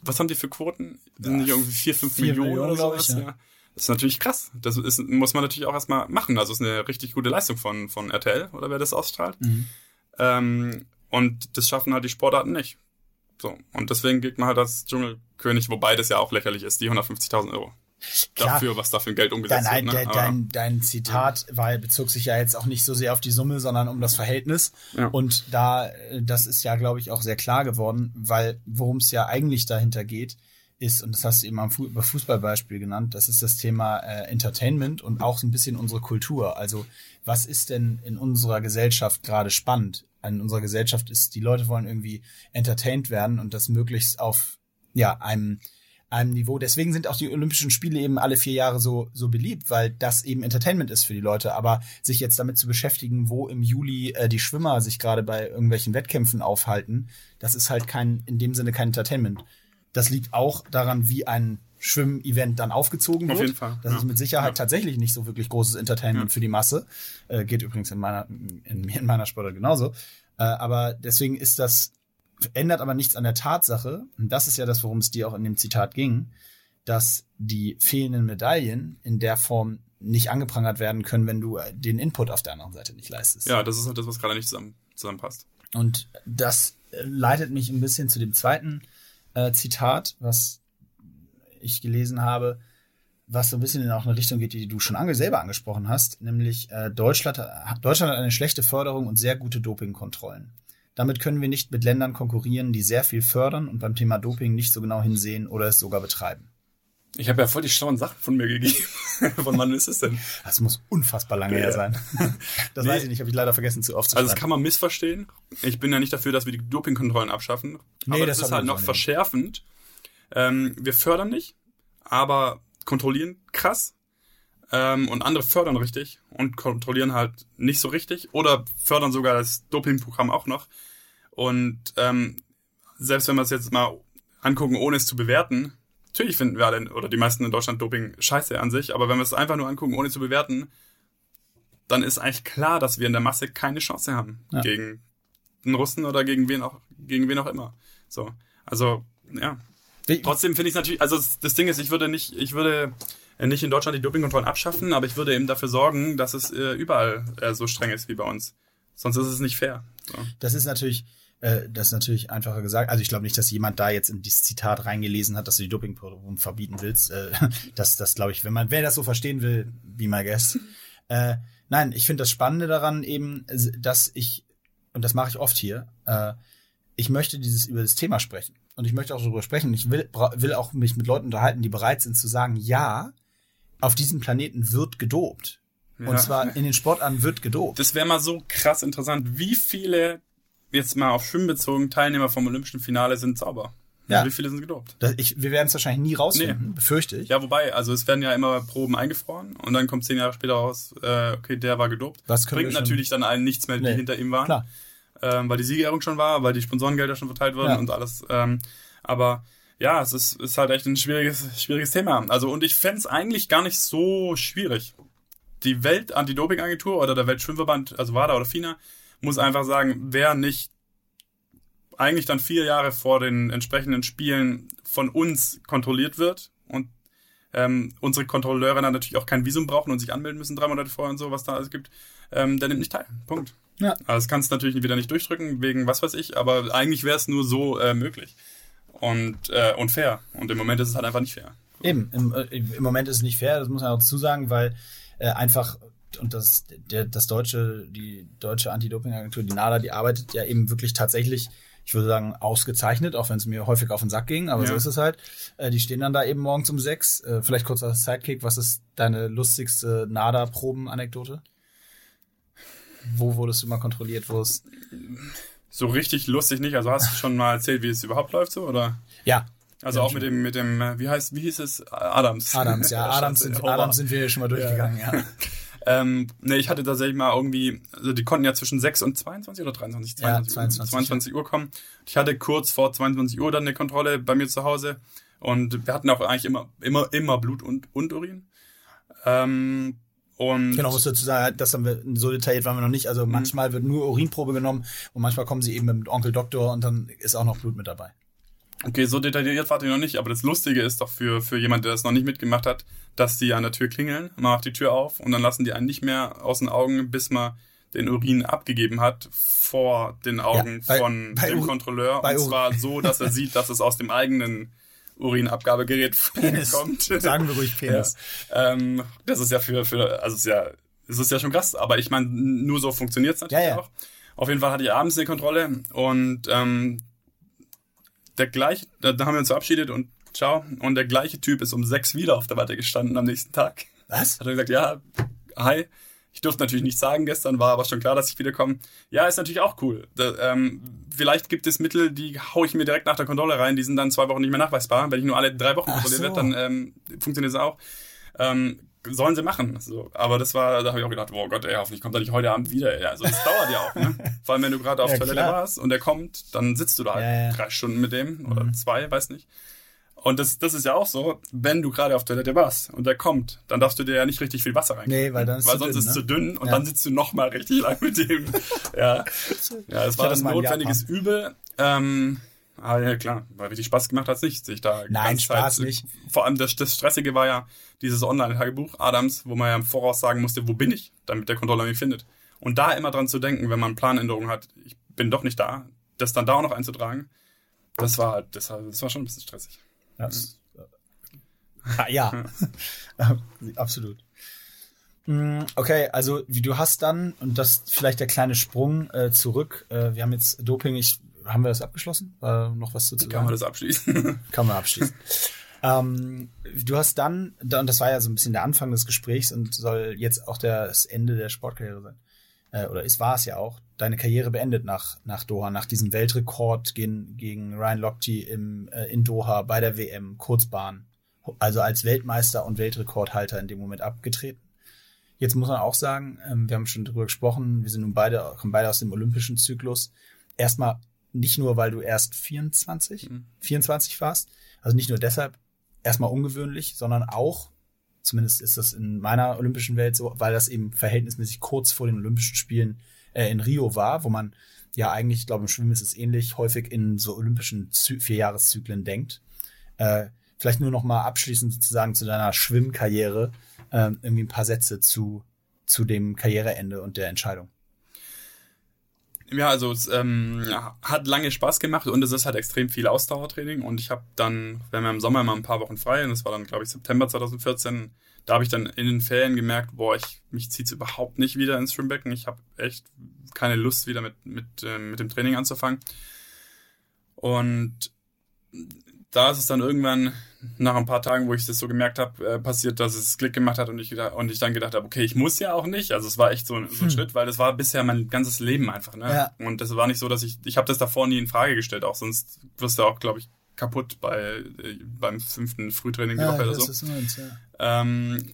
was haben die für Quoten? Sind nicht irgendwie vier, fünf Millionen, Millionen, oder sowas? Ich, ja. ja. Das ist natürlich krass. Das ist, muss man natürlich auch erstmal machen. Also ist eine richtig gute Leistung von, von RTL oder wer das ausstrahlt. Mhm. Ähm, und das schaffen halt die Sportarten nicht. So. Und deswegen geht man halt als Dschungelkönig, wobei das ja auch lächerlich ist, die 150.000 Euro. Klar, dafür, was da für ein Geld umgesetzt dein, wird. Ne? Dein, dein, Zitat ja. weil, bezog sich ja jetzt auch nicht so sehr auf die Summe, sondern um das Verhältnis. Ja. Und da, das ist ja, glaube ich, auch sehr klar geworden, weil worum es ja eigentlich dahinter geht, ist, und das hast du eben am Fußballbeispiel genannt, das ist das Thema äh, Entertainment und auch so ein bisschen unsere Kultur. Also was ist denn in unserer Gesellschaft gerade spannend? In unserer Gesellschaft ist, die Leute wollen irgendwie entertained werden und das möglichst auf ja, einem, einem Niveau. Deswegen sind auch die Olympischen Spiele eben alle vier Jahre so, so beliebt, weil das eben Entertainment ist für die Leute. Aber sich jetzt damit zu beschäftigen, wo im Juli äh, die Schwimmer sich gerade bei irgendwelchen Wettkämpfen aufhalten, das ist halt kein, in dem Sinne kein Entertainment. Das liegt auch daran, wie ein Schwimmevent dann aufgezogen wird. Auf jeden Fall. Das ja. ist mit Sicherheit ja. tatsächlich nicht so wirklich großes Entertainment ja. für die Masse. Äh, geht übrigens in meiner, in, in meiner Sportart genauso. Äh, aber deswegen ist das, ändert aber nichts an der Tatsache, und das ist ja das, worum es dir auch in dem Zitat ging, dass die fehlenden Medaillen in der Form nicht angeprangert werden können, wenn du den Input auf der anderen Seite nicht leistest. Ja, das ist halt das, was gerade nicht zusammen, zusammenpasst. Und das leitet mich ein bisschen zu dem zweiten äh, Zitat, was ich gelesen habe, was so ein bisschen in auch eine Richtung geht, die du schon ange selber angesprochen hast, nämlich äh, Deutschland, Deutschland hat eine schlechte Förderung und sehr gute Dopingkontrollen. Damit können wir nicht mit Ländern konkurrieren, die sehr viel fördern und beim Thema Doping nicht so genau hinsehen oder es sogar betreiben. Ich habe ja voll die schlauen Sachen von mir gegeben. von wann ist es denn? Das muss unfassbar lange her sein. Das nee. weiß ich nicht, habe ich leider vergessen zu oft zu Also das kann man missverstehen. Ich bin ja nicht dafür, dass wir die Dopingkontrollen abschaffen. Nee, aber das, das ist halt noch verschärfend. Ähm, wir fördern nicht, aber kontrollieren krass. Ähm, und andere fördern richtig und kontrollieren halt nicht so richtig oder fördern sogar das Dopingprogramm auch noch. Und ähm, selbst wenn wir es jetzt mal angucken, ohne es zu bewerten, natürlich finden wir alle oder die meisten in Deutschland Doping scheiße an sich, aber wenn wir es einfach nur angucken, ohne zu bewerten, dann ist eigentlich klar, dass wir in der Masse keine Chance haben ja. gegen den Russen oder gegen wen auch gegen wen auch immer. So, also ja. Trotzdem finde ich natürlich, also das Ding ist, ich würde nicht, ich würde nicht in Deutschland die Dopingkontrollen abschaffen, aber ich würde eben dafür sorgen, dass es äh, überall äh, so streng ist wie bei uns. Sonst ist es nicht fair. So. Das ist natürlich, äh, das ist natürlich einfacher gesagt. Also ich glaube nicht, dass jemand da jetzt in dieses Zitat reingelesen hat, dass du die Dopingproben verbieten willst. Äh, das, das glaube ich, wenn man, wer das so verstehen will, be my guest. Äh, nein, ich finde das Spannende daran eben, dass ich, und das mache ich oft hier, äh, ich möchte dieses über das Thema sprechen. Und ich möchte auch darüber sprechen. Ich will, will auch mich mit Leuten unterhalten, die bereit sind zu sagen, ja, auf diesem Planeten wird gedopt. Ja. Und zwar in den Sportarten wird gedopt. Das wäre mal so krass interessant. Wie viele jetzt mal auf Schwimmen bezogen, Teilnehmer vom Olympischen Finale sind sauber. Ja. Wie viele sind gedopt? Das, ich, wir werden es wahrscheinlich nie rausfinden, nee. befürchte ich. Ja, wobei, also es werden ja immer Proben eingefroren und dann kommt zehn Jahre später raus, äh, okay, der war gedopt. Das Bringt natürlich dann allen nichts mehr, die nee. hinter ihm waren. Klar. Ähm, weil die Siegerehrung schon war, weil die Sponsorengelder schon verteilt wurden ja. und alles. Ähm, aber ja, es ist, ist halt echt ein schwieriges, schwieriges Thema. Also, und ich fände eigentlich gar nicht so schwierig. Die Welt-Anti-Doping-Agentur oder der Weltschwimmverband, also WADA oder FINA, muss einfach sagen, wer nicht eigentlich dann vier Jahre vor den entsprechenden Spielen von uns kontrolliert wird und ähm, unsere Kontrolleure dann natürlich auch kein Visum brauchen und sich anmelden müssen drei Monate vorher und so, was da alles gibt, ähm, der nimmt nicht teil. Punkt. Ja. Also das kannst du natürlich wieder nicht durchdrücken, wegen was weiß ich, aber eigentlich wäre es nur so äh, möglich und, äh, und fair. Und im Moment ist es halt einfach nicht fair. Eben, im, äh, im Moment ist es nicht fair, das muss man auch dazu sagen, weil äh, einfach und das, der, das deutsche, die deutsche Anti-Doping-Agentur, die NADA, die arbeitet ja eben wirklich tatsächlich, ich würde sagen, ausgezeichnet, auch wenn es mir häufig auf den Sack ging, aber ja. so ist es halt. Äh, die stehen dann da eben morgens um sechs. Äh, vielleicht kurz als Sidekick, was ist deine lustigste NADA-Proben-Anekdote? Wo wurdest du mal kontrolliert, wo es. So richtig lustig nicht. Also hast du schon mal erzählt, wie es überhaupt läuft, so, oder? Ja, also auch mit dem, mit dem, äh, wie heißt, wie hieß es? Adams. Adams, ja. Adams sind, Adams sind wir schon mal durchgegangen, ja. ja. ähm, ne, ich hatte tatsächlich mal irgendwie, also die konnten ja zwischen 6 und 22 oder 23, 22, ja, 22, 22 Uhr kommen. Ich hatte kurz vor 22 Uhr dann eine Kontrolle bei mir zu Hause und wir hatten auch eigentlich immer, immer, immer Blut und, und Urin. Ähm, und genau, muss dazu sagen, das haben wir so detailliert waren wir noch nicht. Also mhm. manchmal wird nur Urinprobe genommen und manchmal kommen sie eben mit Onkel Doktor und dann ist auch noch Blut mit dabei. Okay, so detailliert warte ich noch nicht, aber das Lustige ist doch für, für jemand, der das noch nicht mitgemacht hat, dass die an der Tür klingeln, man macht die Tür auf und dann lassen die einen nicht mehr aus den Augen, bis man den Urin abgegeben hat vor den Augen ja, bei, von bei dem Ur Kontrolleur. Und zwar so, dass er sieht, dass es aus dem eigenen Urinabgabegerät Penis. kommt. Sagen wir ruhig Penis. Ja. Ähm, das ist ja für, für also es ist ja, es ist ja schon krass, aber ich meine, nur so funktioniert es natürlich ja, auch. Auf jeden Fall hatte ich abends eine Kontrolle und ähm, der gleiche, da, da haben wir uns verabschiedet und ciao. Und der gleiche Typ ist um sechs wieder auf der Matte gestanden am nächsten Tag. Was? Hat er gesagt, ja, hi. Ich durfte natürlich nicht sagen gestern, war aber schon klar, dass ich wiederkomme. Ja, ist natürlich auch cool. Da, ähm, vielleicht gibt es Mittel, die haue ich mir direkt nach der Kontrolle rein, die sind dann zwei Wochen nicht mehr nachweisbar. Wenn ich nur alle drei Wochen kontrolliert so. werde, dann ähm, funktioniert es auch. Ähm, sollen sie machen. So. Aber das war, da habe ich auch gedacht, oh Gott, ey, hoffentlich kommt er nicht heute Abend wieder. Ey. Also das dauert ja auch, ne? Vor allem, wenn du gerade auf ja, Toilette klar. warst und er kommt, dann sitzt du da halt ja, ja. drei Stunden mit dem oder mhm. zwei, weiß nicht. Und das, das ist ja auch so, wenn du gerade auf Toilette warst und der kommt, dann darfst du dir ja nicht richtig viel Wasser rein. Nee, weil dann ist Weil sonst dünn, ist es ne? zu dünn und dann sitzt du noch mal richtig lang mit dem. ja, ja, es war ein notwendiges Übel. Ähm, Ah ja, klar, weil richtig Spaß gemacht hat es nicht, sich da Nein, Spaß Zeit, nicht. Vor allem das, das Stressige war ja dieses Online-Tagebuch Adams, wo man ja im Voraus sagen musste, wo bin ich, damit der Controller mich findet. Und da immer dran zu denken, wenn man Planänderungen hat, ich bin doch nicht da, das dann da auch noch einzutragen, das war, das war, das war schon ein bisschen stressig. Ja, ah, ja. absolut. Mm, okay, also wie du hast dann, und das vielleicht der kleine Sprung äh, zurück, äh, wir haben jetzt Doping, ich haben wir das abgeschlossen? War noch was zu sagen? Kann man das abschließen? Kann man abschließen. ähm, du hast dann, und das war ja so ein bisschen der Anfang des Gesprächs und soll jetzt auch das Ende der Sportkarriere sein. Äh, oder es war es ja auch, deine Karriere beendet nach, nach Doha, nach diesem Weltrekord gegen, gegen Ryan Lochte im, äh, in Doha bei der WM, Kurzbahn. Also als Weltmeister und Weltrekordhalter in dem Moment abgetreten. Jetzt muss man auch sagen, ähm, wir haben schon drüber gesprochen, wir sind nun beide, kommen beide aus dem olympischen Zyklus. Erstmal nicht nur, weil du erst 24, mhm. 24 warst, also nicht nur deshalb erstmal ungewöhnlich, sondern auch, zumindest ist das in meiner olympischen Welt so, weil das eben verhältnismäßig kurz vor den Olympischen Spielen äh, in Rio war, wo man ja eigentlich, ich glaube, im Schwimmen ist es ähnlich, häufig in so olympischen Zy Vierjahreszyklen denkt. Äh, vielleicht nur noch mal abschließend sozusagen zu deiner Schwimmkarriere äh, irgendwie ein paar Sätze zu, zu dem Karriereende und der Entscheidung. Ja, also es ähm, hat lange Spaß gemacht und es ist halt extrem viel Ausdauertraining und ich habe dann, wir haben ja im Sommer mal ein paar Wochen frei und das war dann, glaube ich, September 2014, da habe ich dann in den Ferien gemerkt, boah, ich, mich zieht's überhaupt nicht wieder ins Schwimmbecken. Ich habe echt keine Lust, wieder mit, mit, äh, mit dem Training anzufangen. Und da ist es dann irgendwann nach ein paar Tagen, wo ich das so gemerkt habe, äh, passiert, dass es Klick gemacht hat und ich, und ich dann gedacht habe, okay, ich muss ja auch nicht. Also es war echt so, ein, so ein hm. Schritt, weil das war bisher mein ganzes Leben einfach. Ne? Ja. Und das war nicht so, dass ich, ich habe das davor nie in Frage gestellt, auch sonst wirst du auch, glaube ich, kaputt bei äh, beim fünften Frühtraining die ja, Woche oder so. Ist meins, ja. ähm,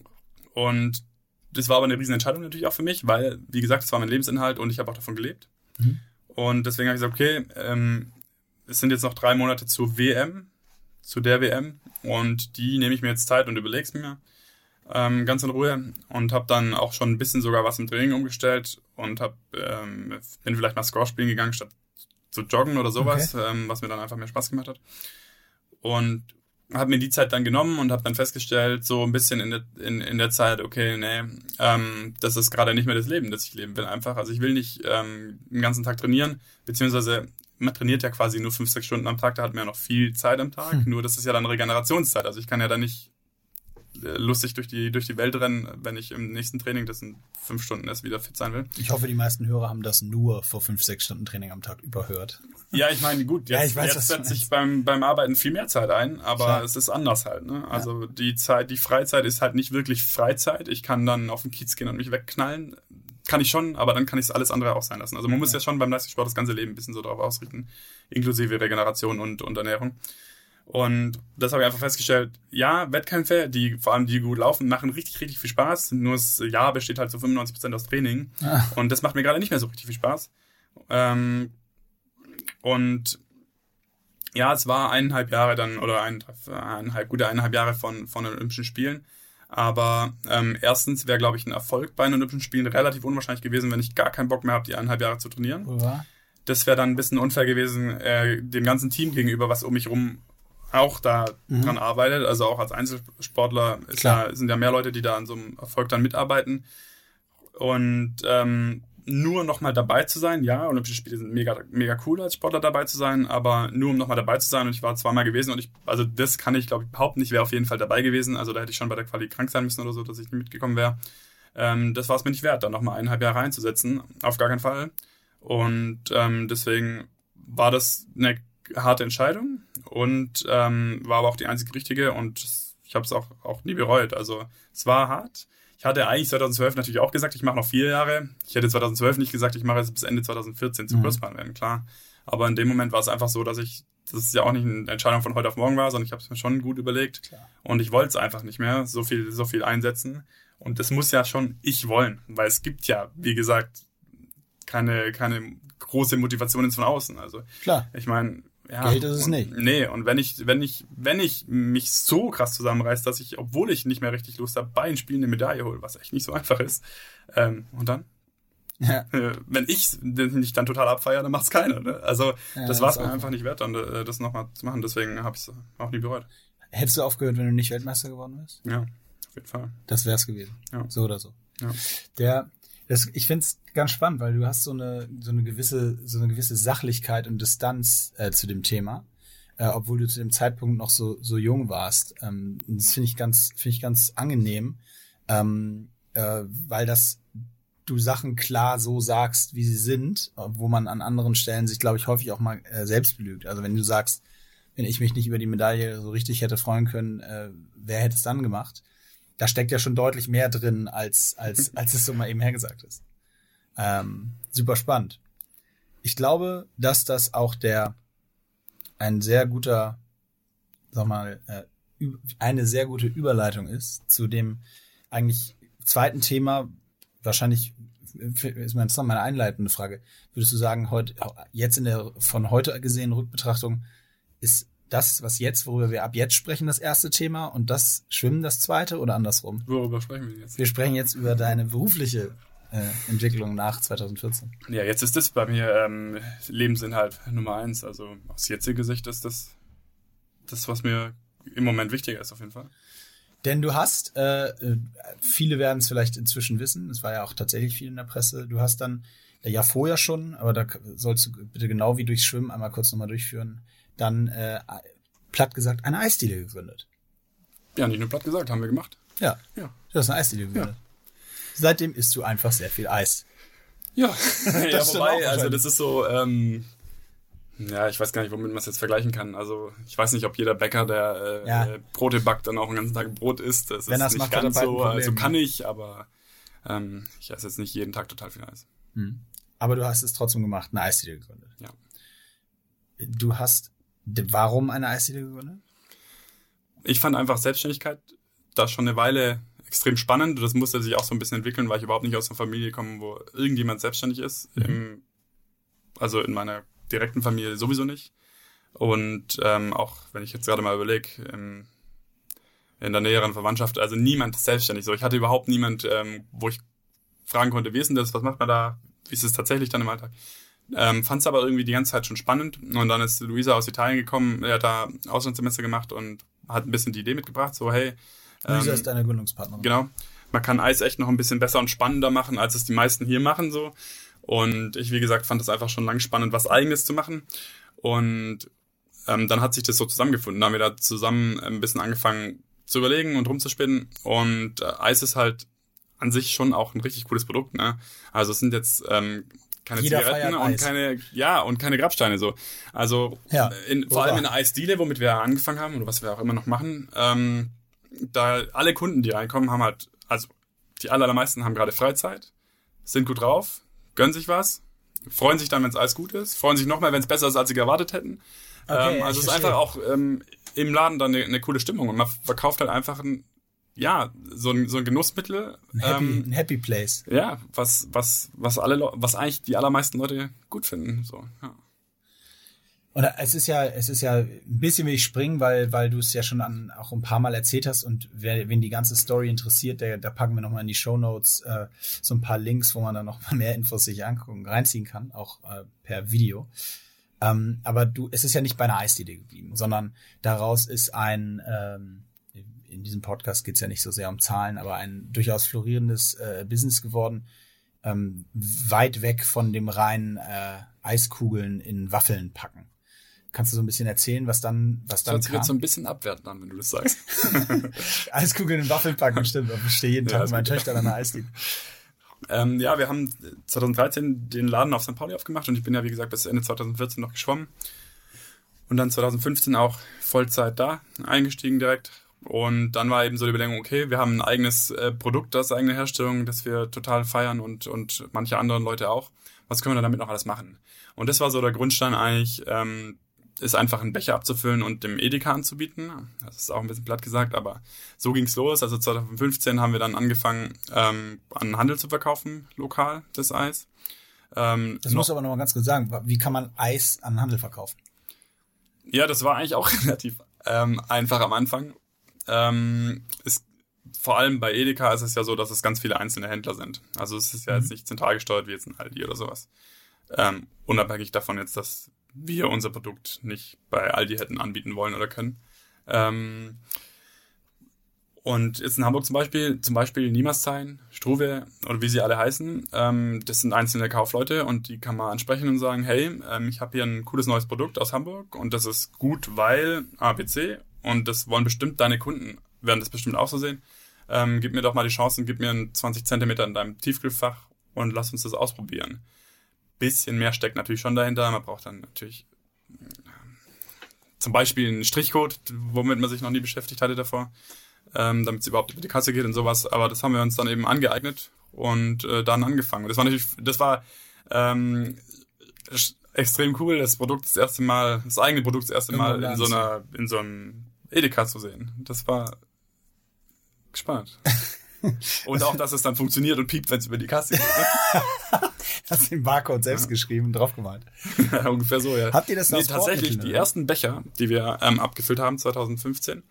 und das war aber eine riesen Entscheidung natürlich auch für mich, weil, wie gesagt, es war mein Lebensinhalt und ich habe auch davon gelebt. Mhm. Und deswegen habe ich gesagt, okay, ähm, es sind jetzt noch drei Monate zur WM zu der WM und die nehme ich mir jetzt Zeit und überleg's mir ähm, ganz in Ruhe und habe dann auch schon ein bisschen sogar was im Training umgestellt und hab, ähm, bin vielleicht mal Score spielen gegangen statt zu joggen oder sowas, okay. ähm, was mir dann einfach mehr Spaß gemacht hat und habe mir die Zeit dann genommen und habe dann festgestellt, so ein bisschen in der, in, in der Zeit, okay, nee, ähm, das ist gerade nicht mehr das Leben, das ich leben will einfach. Also ich will nicht ähm, den ganzen Tag trainieren, beziehungsweise man trainiert ja quasi nur fünf, sechs Stunden am Tag, da hat man ja noch viel Zeit am Tag. Hm. Nur das ist ja dann Regenerationszeit. Also ich kann ja dann nicht äh, lustig durch die, durch die Welt rennen, wenn ich im nächsten Training, das in fünf Stunden erst wieder fit sein will. Ich hoffe, die meisten Hörer haben das nur vor fünf, sechs Stunden Training am Tag überhört. Ja, ich meine, gut, jetzt, ja, ich weiß, jetzt setzt sich beim, beim Arbeiten viel mehr Zeit ein, aber Klar. es ist anders halt. Ne? Also ja. die Zeit, die Freizeit ist halt nicht wirklich Freizeit. Ich kann dann auf den Kiez gehen und mich wegknallen. Kann ich schon, aber dann kann ich alles andere auch sein lassen. Also man muss ja schon beim Leistungssport das ganze Leben ein bisschen so darauf ausrichten, inklusive Regeneration und, und Ernährung. Und das habe ich einfach festgestellt, ja, Wettkämpfe, die vor allem die gut laufen, machen richtig, richtig viel Spaß. Nur das Jahr besteht halt so 95% aus Training. Ah. Und das macht mir gerade nicht mehr so richtig viel Spaß. Ähm, und ja, es war eineinhalb Jahre dann, oder eineinhalb, gute eineinhalb Jahre von, von den Olympischen Spielen. Aber ähm, erstens wäre, glaube ich, ein Erfolg bei den Olympischen Spielen relativ unwahrscheinlich gewesen, wenn ich gar keinen Bock mehr habe, die eineinhalb Jahre zu trainieren. Ja. Das wäre dann ein bisschen unfair gewesen äh, dem ganzen Team gegenüber, was um mich rum auch da mhm. dran arbeitet. Also auch als Einzelsportler ist ja, sind ja mehr Leute, die da an so einem Erfolg dann mitarbeiten. Und ähm, nur nochmal dabei zu sein, ja, Olympische Spiele sind mega, mega cool als Sportler dabei zu sein, aber nur um nochmal dabei zu sein und ich war zweimal gewesen und ich, also das kann ich glaube ich behaupten, ich wäre auf jeden Fall dabei gewesen, also da hätte ich schon bei der Quali krank sein müssen oder so, dass ich nicht mitgekommen wäre. Ähm, das war es mir nicht wert, da nochmal eineinhalb Jahre reinzusetzen, auf gar keinen Fall. Und ähm, deswegen war das eine harte Entscheidung und ähm, war aber auch die einzige richtige und ich habe es auch, auch nie bereut. Also es war hart. Ich hatte eigentlich 2012 natürlich auch gesagt, ich mache noch vier Jahre. Ich hätte 2012 nicht gesagt, ich mache es bis Ende 2014 zu mhm. Kurzbahn werden, klar. Aber in dem Moment war es einfach so, dass ich, das ist ja auch nicht eine Entscheidung von heute auf morgen war, sondern ich habe es mir schon gut überlegt. Klar. Und ich wollte es einfach nicht mehr, so viel, so viel einsetzen. Und das muss ja schon ich wollen, weil es gibt ja, wie gesagt, keine, keine große Motivation von außen. Also, Klar. ich meine, ja, Geld ist es nicht. Nee, und wenn ich, wenn ich, wenn ich mich so krass zusammenreiße, dass ich, obwohl ich nicht mehr richtig Lust habe, bei den Spielen eine Medaille hole, was echt nicht so einfach ist, ähm, und dann? Ja. Äh, wenn ich nicht dann total abfeiere, dann macht's keiner. Ne? Also ja, das war es mir einfach nicht wert, dann äh, das nochmal zu machen. Deswegen habe ich es auch nie bereut. Hättest du aufgehört, wenn du nicht Weltmeister geworden wärst? Ja, auf jeden Fall. Das wär's gewesen. Ja. So oder so. Ja. Der das, ich finde es ganz spannend, weil du hast so eine, so eine gewisse, so eine gewisse Sachlichkeit und Distanz äh, zu dem Thema, äh, obwohl du zu dem Zeitpunkt noch so, so jung warst. Ähm, das finde ich ganz, finde ich ganz angenehm, ähm, äh, weil das du Sachen klar so sagst, wie sie sind, wo man an anderen Stellen sich, glaube ich, häufig auch mal äh, selbst belügt. Also wenn du sagst, wenn ich mich nicht über die Medaille so richtig hätte freuen können, äh, wer hätte es dann gemacht? Da steckt ja schon deutlich mehr drin, als, als, als es so mal eben hergesagt ist. Ähm, super spannend. Ich glaube, dass das auch der ein sehr guter, sag mal, äh, eine sehr gute Überleitung ist zu dem eigentlich zweiten Thema. Wahrscheinlich ist meine, das meine einleitende Frage. Würdest du sagen, heute, jetzt in der von heute gesehenen Rückbetrachtung ist das, was jetzt, worüber wir ab jetzt sprechen, das erste Thema und das Schwimmen das zweite oder andersrum? Worüber sprechen wir jetzt? Wir sprechen jetzt über deine berufliche äh, Entwicklung nach 2014. Ja, jetzt ist das bei mir ähm, Lebensinhalt Nummer eins. Also aus jetziger Sicht ist das das, was mir im Moment wichtiger ist, auf jeden Fall. Denn du hast, äh, viele werden es vielleicht inzwischen wissen, es war ja auch tatsächlich viel in der Presse, du hast dann ja vorher schon, aber da sollst du bitte genau wie durchs Schwimmen einmal kurz nochmal durchführen, dann äh, platt gesagt eine Eisdiele gegründet. Ja, nicht nur platt gesagt, haben wir gemacht. Ja. ja. Du hast eine Eisdiele gegründet. Ja. Seitdem isst du einfach sehr viel Eis. Ja, ja wobei, also das ist so, ähm, ja, ich weiß gar nicht, womit man es jetzt vergleichen kann. Also ich weiß nicht, ob jeder Bäcker, der äh, ja. Brote backt, dann auch den ganzen Tag Brot isst. Das Wenn ist nicht macht, ganz so. Also kann ich, aber ähm, ich esse jetzt nicht jeden Tag total viel Eis. Hm. Aber du hast es trotzdem gemacht, eine Eisdiele gegründet. Ja. Du hast Warum eine Eisdiele gegründet? Ich fand einfach Selbstständigkeit da schon eine Weile extrem spannend. Das musste sich auch so ein bisschen entwickeln, weil ich überhaupt nicht aus einer Familie komme, wo irgendjemand selbstständig ist. Mhm. Im, also in meiner direkten Familie sowieso nicht. Und ähm, auch wenn ich jetzt gerade mal überlege, in der näheren Verwandtschaft, also niemand ist selbstständig. So, ich hatte überhaupt niemand, ähm, wo ich fragen konnte, wie ist denn das, was macht man da, wie ist es tatsächlich dann im Alltag? Ähm, Fand es aber irgendwie die ganze Zeit schon spannend. Und dann ist Luisa aus Italien gekommen, er hat da Auslandssemester gemacht und hat ein bisschen die Idee mitgebracht, so hey. Luisa ähm, ist deine Gründungspartnerin. Genau. Man kann Eis echt noch ein bisschen besser und spannender machen, als es die meisten hier machen, so. Und ich, wie gesagt, fand es einfach schon lang spannend, was Eigenes zu machen. Und ähm, dann hat sich das so zusammengefunden. Da haben wir da zusammen ein bisschen angefangen, zu überlegen und rumzuspinnen. Und äh, Eis ist halt an sich schon auch ein richtig cooles Produkt. Ne? Also es sind jetzt ähm, keine Jeder Zigaretten und Eis. keine, ja, und keine Grabsteine so. Also Ja, in, vor allem in der Eisdiele, womit wir angefangen haben oder was wir auch immer noch machen, ähm, da alle Kunden, die reinkommen, haben halt, also die allermeisten haben gerade Freizeit, sind gut drauf, gönnen sich was, freuen sich dann, wenn es alles gut ist, freuen sich nochmal, wenn es besser ist, als sie erwartet hätten. Okay, ähm, also es ist einfach auch ähm, im Laden dann eine, eine coole Stimmung und man verkauft halt einfach ein, ja, so ein, so ein Genussmittel. Ein Happy, ähm, ein Happy Place. ja, was, was, was alle, was eigentlich die allermeisten Leute gut finden. So, ja. Und es ist ja, es ist ja ein bisschen wie ich springen, weil, weil du es ja schon an, auch ein paar Mal erzählt hast und wer, wen die ganze Story interessiert, der, da packen wir nochmal in die Show Notes äh, so ein paar Links, wo man dann noch mal mehr Infos sich angucken, reinziehen kann, auch äh, per Video. Ähm, aber du, es ist ja nicht bei einer Eisdiele geblieben, sondern daraus ist ein, ähm, in diesem Podcast geht's ja nicht so sehr um Zahlen, aber ein durchaus florierendes äh, Business geworden, ähm, weit weg von dem reinen äh, Eiskugeln in Waffeln packen. Kannst du so ein bisschen erzählen, was dann, was Das dann kam? jetzt so ein bisschen abwertend an, wenn du das sagst. Eiskugeln in Waffeln packen, stimmt. Ich stehe jeden Ja, Tag ist mit meinen. Töchtern an der Eisdiele. ähm, ja, wir haben 2013 den Laden auf St. Pauli aufgemacht und ich bin ja, wie gesagt, bis Ende 2014 noch geschwommen. Und dann 2015 auch Vollzeit da, eingestiegen direkt. Und dann war eben so die Überlegung, okay, wir haben ein eigenes äh, Produkt, das eigene Herstellung, das wir total feiern und, und manche andere Leute auch. Was können wir damit noch alles machen? Und das war so der Grundstein eigentlich, ähm, ist einfach einen Becher abzufüllen und dem Edeka anzubieten. Das ist auch ein bisschen platt gesagt, aber so ging's los. Also 2015 haben wir dann angefangen, ähm, an Handel zu verkaufen, lokal, das Eis. Ähm, Das muss aber noch mal ganz kurz sagen. Wie kann man Eis an Handel verkaufen? Ja, das war eigentlich auch relativ ähm, einfach am Anfang. Ähm, ist, vor allem bei Edeka ist es ja so, dass es ganz viele einzelne Händler sind. Also es ist ja jetzt nicht zentral gesteuert wie jetzt ein Aldi oder sowas. Ähm, unabhängig davon jetzt, dass wir unser Produkt nicht bei Aldi hätten anbieten wollen oder können. Ähm, und jetzt in Hamburg zum Beispiel, zum Beispiel Niemerszein, Struve oder wie sie alle heißen, ähm, das sind einzelne Kaufleute und die kann man ansprechen und sagen, hey, ähm, ich habe hier ein cooles neues Produkt aus Hamburg und das ist gut, weil ABC und das wollen bestimmt deine Kunden, werden das bestimmt auch so sehen. Ähm, gib mir doch mal die Chance und gib mir einen 20 Zentimeter in deinem Tiefkühlfach und lass uns das ausprobieren. Bisschen mehr steckt natürlich schon dahinter. Man braucht dann natürlich ähm, zum Beispiel einen Strichcode, womit man sich noch nie beschäftigt hatte davor, ähm, damit es überhaupt über die Kasse geht und sowas. Aber das haben wir uns dann eben angeeignet und äh, dann angefangen. Das war natürlich, das war ähm, extrem cool, das Produkt das erste Mal, das eigene Produkt das erste Mal in so einer, in so einem Edeka zu sehen. Das war spannend. und auch, dass es dann funktioniert und piept, wenn es über die Kasse geht. Hast den Barcode selbst geschrieben und draufgemalt. Ungefähr so, ja. Habt ihr das nee, tatsächlich, die ersten Becher, die wir ähm, abgefüllt haben 2015,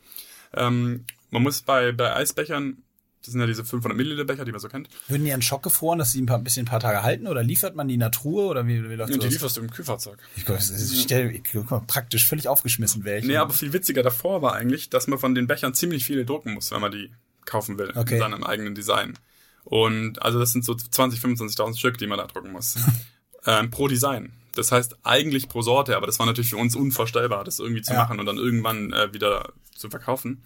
ähm, man muss bei, bei Eisbechern, das sind ja diese 500 Milliliter Becher, die man so kennt, Würden die an Schock gefroren, dass sie ein paar, bisschen ein paar Tage halten oder liefert man die in der Truhe oder wie, wie läuft und die lieferst du im Kühlfahrzeug. Ich, glaub, das ist- ich stell, ich, guck mal, praktisch völlig aufgeschmissen wäre ich. Nee, aber viel witziger davor war eigentlich, dass man von den Bechern ziemlich viele drucken muss, wenn man die kaufen will, Okay. in seinem eigenen Design. Und also das sind so 20, 25.000 Stück, die man da drucken muss. ähm, pro Design. Das heißt eigentlich pro Sorte, aber das war natürlich für uns unvorstellbar, das irgendwie zu Ja. machen und dann irgendwann äh, wieder zu verkaufen.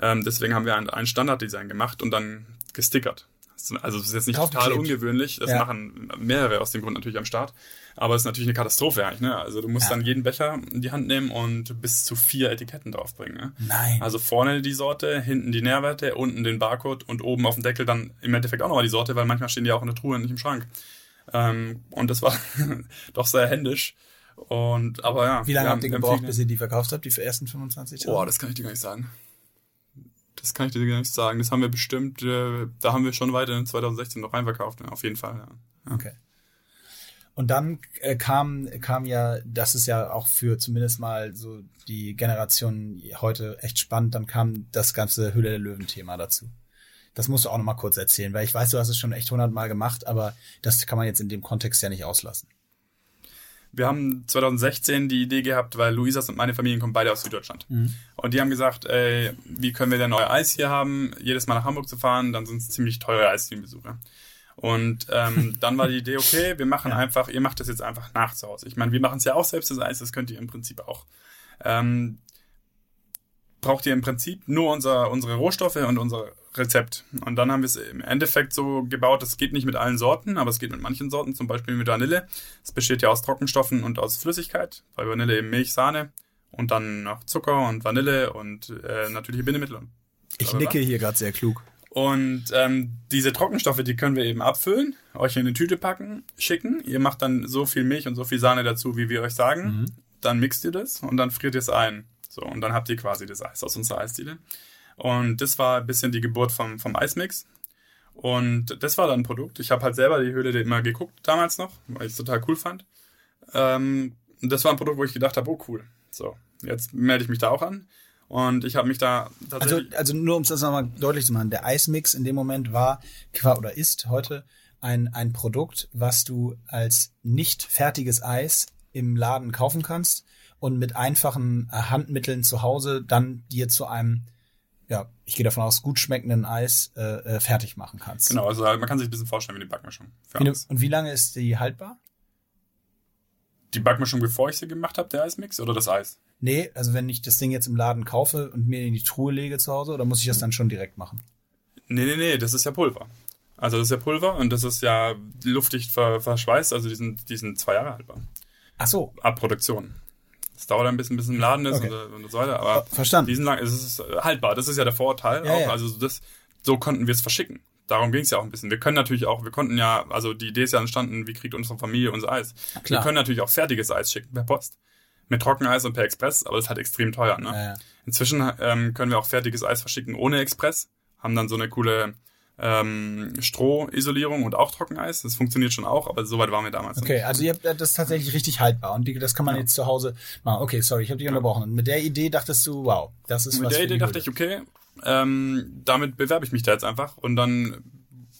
Ähm, deswegen haben wir ein, ein Standarddesign gemacht und dann gestickert. Also das ist jetzt nicht total ungewöhnlich. Das Ja. machen mehrere aus dem Grund natürlich am Start. Aber es ist natürlich eine Katastrophe eigentlich. Ne? Also du musst Ja. dann jeden Becher in die Hand nehmen und bis zu vier Etiketten draufbringen. Ne? Nein. Also vorne die Sorte, hinten die Nährwerte, unten den Barcode und oben auf dem Deckel dann im Endeffekt auch nochmal die Sorte, weil manchmal stehen die auch in der Truhe und nicht im Schrank. Ähm, und das war doch sehr händisch. Und aber ja. wie lange habt ihr gebraucht, bis ihr die verkauft habt, die für ersten 25.000? Boah, das kann ich dir gar nicht sagen. Das kann ich dir gar nicht sagen. Das haben wir bestimmt, äh, da haben wir schon weiter in 2016 noch reinverkauft. Auf jeden Fall, ja. Okay. Und dann äh, kam, kam ja, das ist ja auch für zumindest mal so die Generation heute echt spannend, dann kam das ganze Hülle der Löwen-Thema dazu. Das musst du auch noch mal kurz erzählen, weil ich weiß, du hast es schon echt hundertmal gemacht, aber das kann man jetzt in dem Kontext ja nicht auslassen. Wir haben 2016 die Idee gehabt, weil Luisas und meine Familien kommen beide aus Süddeutschland. Und die haben gesagt, ey, wie können wir denn euer Eis hier haben, jedes Mal nach Hamburg zu fahren, dann sind es ziemlich teure Eisdienbesuche. Und ähm, dann war die Idee, okay, wir machen einfach, ihr macht das jetzt einfach nach zu Hause. Ich meine, wir machen es ja auch selbst, das Eis, das könnt ihr im Prinzip auch. Ähm, braucht ihr im Prinzip nur unser, unsere Rohstoffe und unser Rezept. Und dann haben wir es im Endeffekt so gebaut, es geht nicht mit allen Sorten, aber es geht mit manchen Sorten, zum Beispiel mit Vanille. Es besteht ja aus Trockenstoffen und aus Flüssigkeit, weil Vanille eben Milch, Sahne und dann noch Zucker und Vanille und äh, natürliche Bindemittel. Ich nicke hier gerade sehr klug. Und ähm, diese Trockenstoffe, die können wir eben abfüllen, euch in eine Tüte packen, schicken. Ihr macht dann so viel Milch und so viel Sahne dazu, wie wir euch sagen. Mhm. Dann mixt ihr das und dann friert ihr es ein. So, und dann habt ihr quasi das Eis aus unserer Eisdiele. Und das war ein bisschen die Geburt vom, vom Eismix. Und das war dann ein Produkt. Ich habe halt selber die Höhle immer geguckt, damals noch, weil ich es total cool fand. Ähm, und das war ein Produkt, wo ich gedacht habe, oh cool. So, jetzt melde ich mich da auch an. Und ich habe mich da tatsächlich. Also, also nur um es nochmal deutlich zu machen, der Eismix in dem Moment war oder ist heute ein, ein Produkt, was du als nicht fertiges Eis im Laden kaufen kannst und mit einfachen äh, Handmitteln zu Hause dann dir zu einem, ja, ich gehe davon aus, gut schmeckenden Eis äh, äh, fertig machen kannst. Genau, also man kann sich ein bisschen vorstellen wie eine Backmischung. Wie eine, und wie lange ist die haltbar? Die Backmischung, bevor ich sie gemacht habe, der Eismix oder das Eis? Nee, also wenn ich das Ding jetzt im Laden kaufe und mir in die Truhe lege zu Hause, oder muss ich das dann schon direkt machen? Nee, nee, nee, das ist ja Pulver. Also das ist ja Pulver und das ist ja luftdicht ver verschweißt, also die sind, die sind zwei Jahre haltbar. Ach so. Ab Produktion. Das dauert ein bisschen, bis es im Laden ist okay. und, und so weiter, aber Verstanden. diesen lang, es ist haltbar. Das ist ja der Vorteil. Ja, auch. Ja. Also das, so konnten wir es verschicken. Darum ging es ja auch ein bisschen. Wir können natürlich auch, wir konnten ja, also die Idee ist ja entstanden, wie kriegt unsere Familie unser Eis? Klar. Wir können natürlich auch fertiges Eis schicken per Post mit Trockeneis und per Express, aber das ist halt extrem teuer. Ne? Ja. Inzwischen ähm, können wir auch fertiges Eis verschicken ohne Express, haben dann so eine coole ähm, Strohisolierung und auch Trockeneis. Das funktioniert schon auch, aber soweit waren wir damals. Okay, nicht. also ihr habt das tatsächlich richtig haltbar und die, das kann man ja. jetzt zu Hause machen. Okay, sorry, ich habe dich unterbrochen. Und mit der Idee dachtest du, wow, das ist mit was. Mit der Idee dachte ich, okay, ähm, damit bewerbe ich mich da jetzt einfach und dann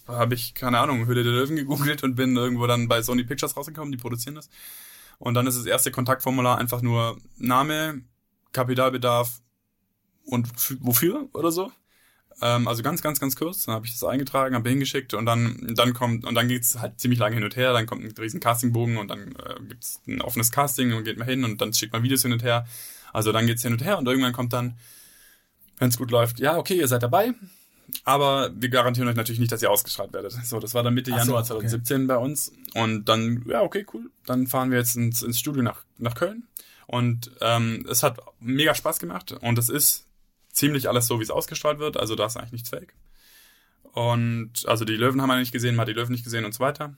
habe ich keine Ahnung Höhle der Löwen gegoogelt und bin irgendwo dann bei Sony Pictures rausgekommen, die produzieren das. Und dann ist das erste Kontaktformular einfach nur Name, Kapitalbedarf und wofür oder so. Ähm, also ganz, ganz, ganz kurz. Dann habe ich das eingetragen, habe hingeschickt und dann, dann kommt, und dann geht's halt ziemlich lange hin und her, dann kommt ein riesen Castingbogen und dann äh, gibt's ein offenes Casting und geht mal hin und dann schickt man Videos hin und her. Also dann geht's hin und her und irgendwann kommt dann, wenn es gut läuft, ja, okay, ihr seid dabei, aber wir garantieren euch natürlich nicht, dass ihr ausgestrahlt werdet. So, das war dann Mitte so, Januar 2017 okay. bei uns. Und dann, ja, okay, cool. Dann fahren wir jetzt ins, ins Studio nach, nach Köln. Und ähm, es hat mega Spaß gemacht. Und es ist ziemlich alles so, wie es ausgestrahlt wird. Also da ist eigentlich nichts fake. Und also die Löwen haben wir nicht gesehen, man hat die Löwen nicht gesehen und so weiter.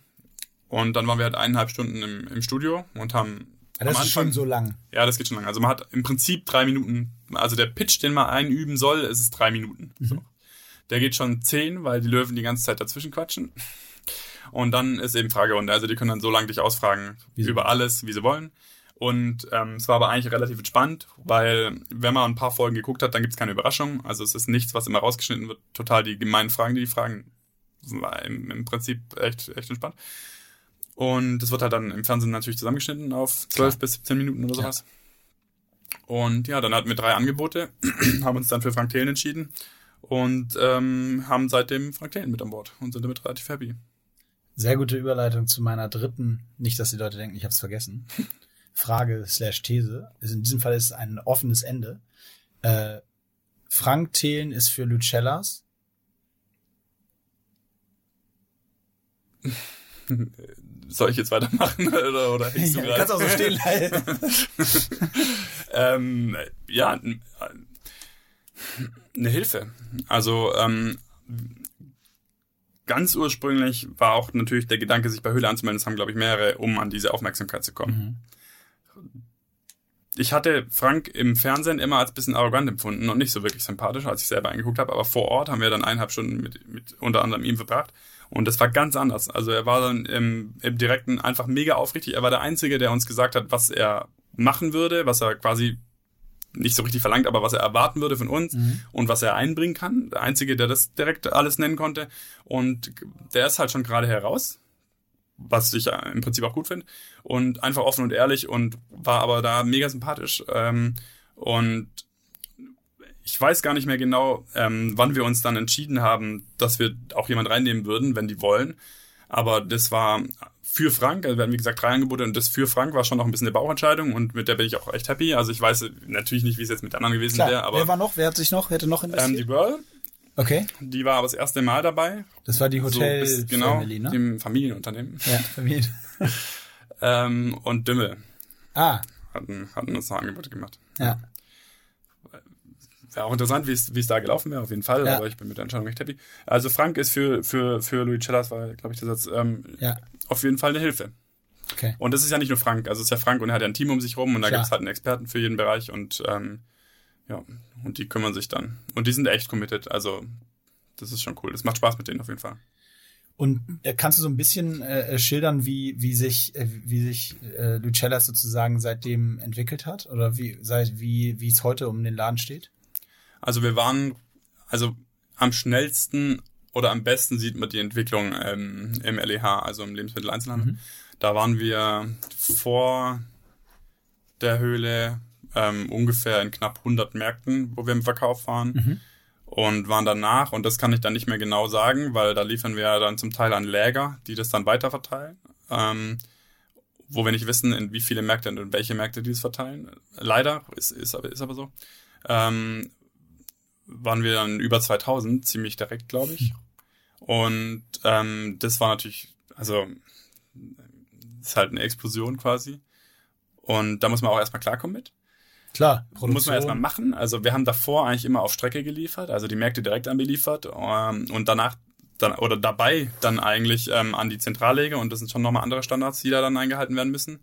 Und dann waren wir halt eineinhalb Stunden im, im Studio und haben. Ja, das ist Anfang, schon so lang. Ja, das geht schon lang. Also man hat im Prinzip drei Minuten, also der Pitch, den man einüben soll, ist es drei Minuten. Mhm. So. Der geht schon zehn, weil die Löwen die ganze Zeit dazwischen quatschen. Und dann ist eben Fragerunde. Also die können dann so lange dich ausfragen wie über alles, wie sie wollen. Und ähm, es war aber eigentlich relativ entspannt, weil wenn man ein paar Folgen geguckt hat, dann gibt es keine Überraschung. Also es ist nichts, was immer rausgeschnitten wird. Total die gemeinen Fragen, die die fragen, war im, im Prinzip echt, echt entspannt. Und es wird halt dann im Fernsehen natürlich zusammengeschnitten auf 12 bis 17 Minuten oder sowas. Ja. Und ja, dann hatten wir drei Angebote, haben uns dann für Frank Thelen entschieden und ähm, haben seitdem Frank Thelen mit an Bord und sind damit relativ happy. Sehr gute Überleitung zu meiner dritten, nicht, dass die Leute denken, ich habe es vergessen, Frage slash These. In diesem Fall ist es ein offenes Ende. Äh, Frank Thelen ist für Lucellas. Soll ich jetzt weitermachen oder, oder hängst du ja, Kannst auch so stehen ähm, ja, eine Hilfe. Also ähm, ganz ursprünglich war auch natürlich der Gedanke, sich bei Höhle anzumelden. Das haben, glaube ich, mehrere, um an diese Aufmerksamkeit zu kommen. Mhm. Ich hatte Frank im Fernsehen immer als bisschen arrogant empfunden und nicht so wirklich sympathisch, als ich selber eingeguckt habe. Aber vor Ort haben wir dann eineinhalb Stunden mit, mit unter anderem ihm verbracht. Und das war ganz anders. Also er war dann im, im Direkten einfach mega aufrichtig. Er war der Einzige, der uns gesagt hat, was er machen würde, was er quasi nicht so richtig verlangt, aber was er erwarten würde von uns mhm. und was er einbringen kann. Der Einzige, der das direkt alles nennen konnte. Und der ist halt schon gerade heraus, was ich im Prinzip auch gut finde. Und einfach offen und ehrlich und war aber da mega sympathisch. Ähm, und ich weiß gar nicht mehr genau, ähm, wann wir uns dann entschieden haben, dass wir auch jemand reinnehmen würden, wenn die wollen. Aber das war für Frank, also wir hatten wie gesagt drei Angebote und das für Frank war schon noch ein bisschen eine Bauchentscheidung und mit der bin ich auch echt happy. Also ich weiß natürlich nicht, wie es jetzt mit anderen gewesen wäre, aber. Wer war noch? Wer hat sich noch? Wer hätte noch investiert? Ähm, die Whirl. Okay. Die war aber das erste Mal dabei. Das war die Hotel so bis, genau, Family, ne? dem Familienunternehmen. Ja, Familie. ähm, und Dümmel ah, hatten, hatten uns noch Angebote gemacht. ja. Wäre auch interessant, wie es da gelaufen wäre, auf jeden Fall, Ja. aber ich bin mit der Entscheidung recht happy. Also Frank ist für, für, für Louis Cellas, war, glaube ich, der Satz, ähm, Ja. auf jeden Fall eine Hilfe. Okay. Und das ist ja nicht nur Frank, also es ist ja Frank und er hat ja ein Team um sich rum und da gibt es halt einen Experten für jeden Bereich und ähm, ja, und die kümmern sich dann. Und die sind echt committed, also das ist schon cool. Das macht Spaß mit denen auf jeden Fall. Und äh, kannst du so ein bisschen äh, schildern, wie, wie sich, äh, wie sich äh, Lucellas sozusagen seitdem entwickelt hat? Oder wie, seit, wie, wie es heute um den Laden steht? Also wir waren, also am schnellsten oder am besten sieht man die Entwicklung ähm, im LEH, also im Lebensmitteleinzelhandel. Da waren wir vor der Höhle ähm, ungefähr in knapp 100 Märkten, wo wir im Verkauf waren. Und waren danach, und das kann ich dann nicht mehr genau sagen, weil da liefern wir dann zum Teil an Läger, die das dann weiterverteilen. Ähm, wo wir nicht wissen, in wie viele Märkte und in welche Märkte die es verteilen. Leider, ist, ist, aber, ist aber so. Ähm, waren wir dann über 2000, ziemlich direkt, glaube ich. Und ähm, das war natürlich, also ist halt eine Explosion quasi. Und da muss man auch erstmal klarkommen mit. Klar, Muss man erstmal machen. Also wir haben davor eigentlich immer auf Strecke geliefert, also die Märkte direkt anbeliefert ähm, und danach dann oder dabei dann eigentlich ähm, an die Zentrallege und das sind schon nochmal andere Standards, die da dann eingehalten werden müssen.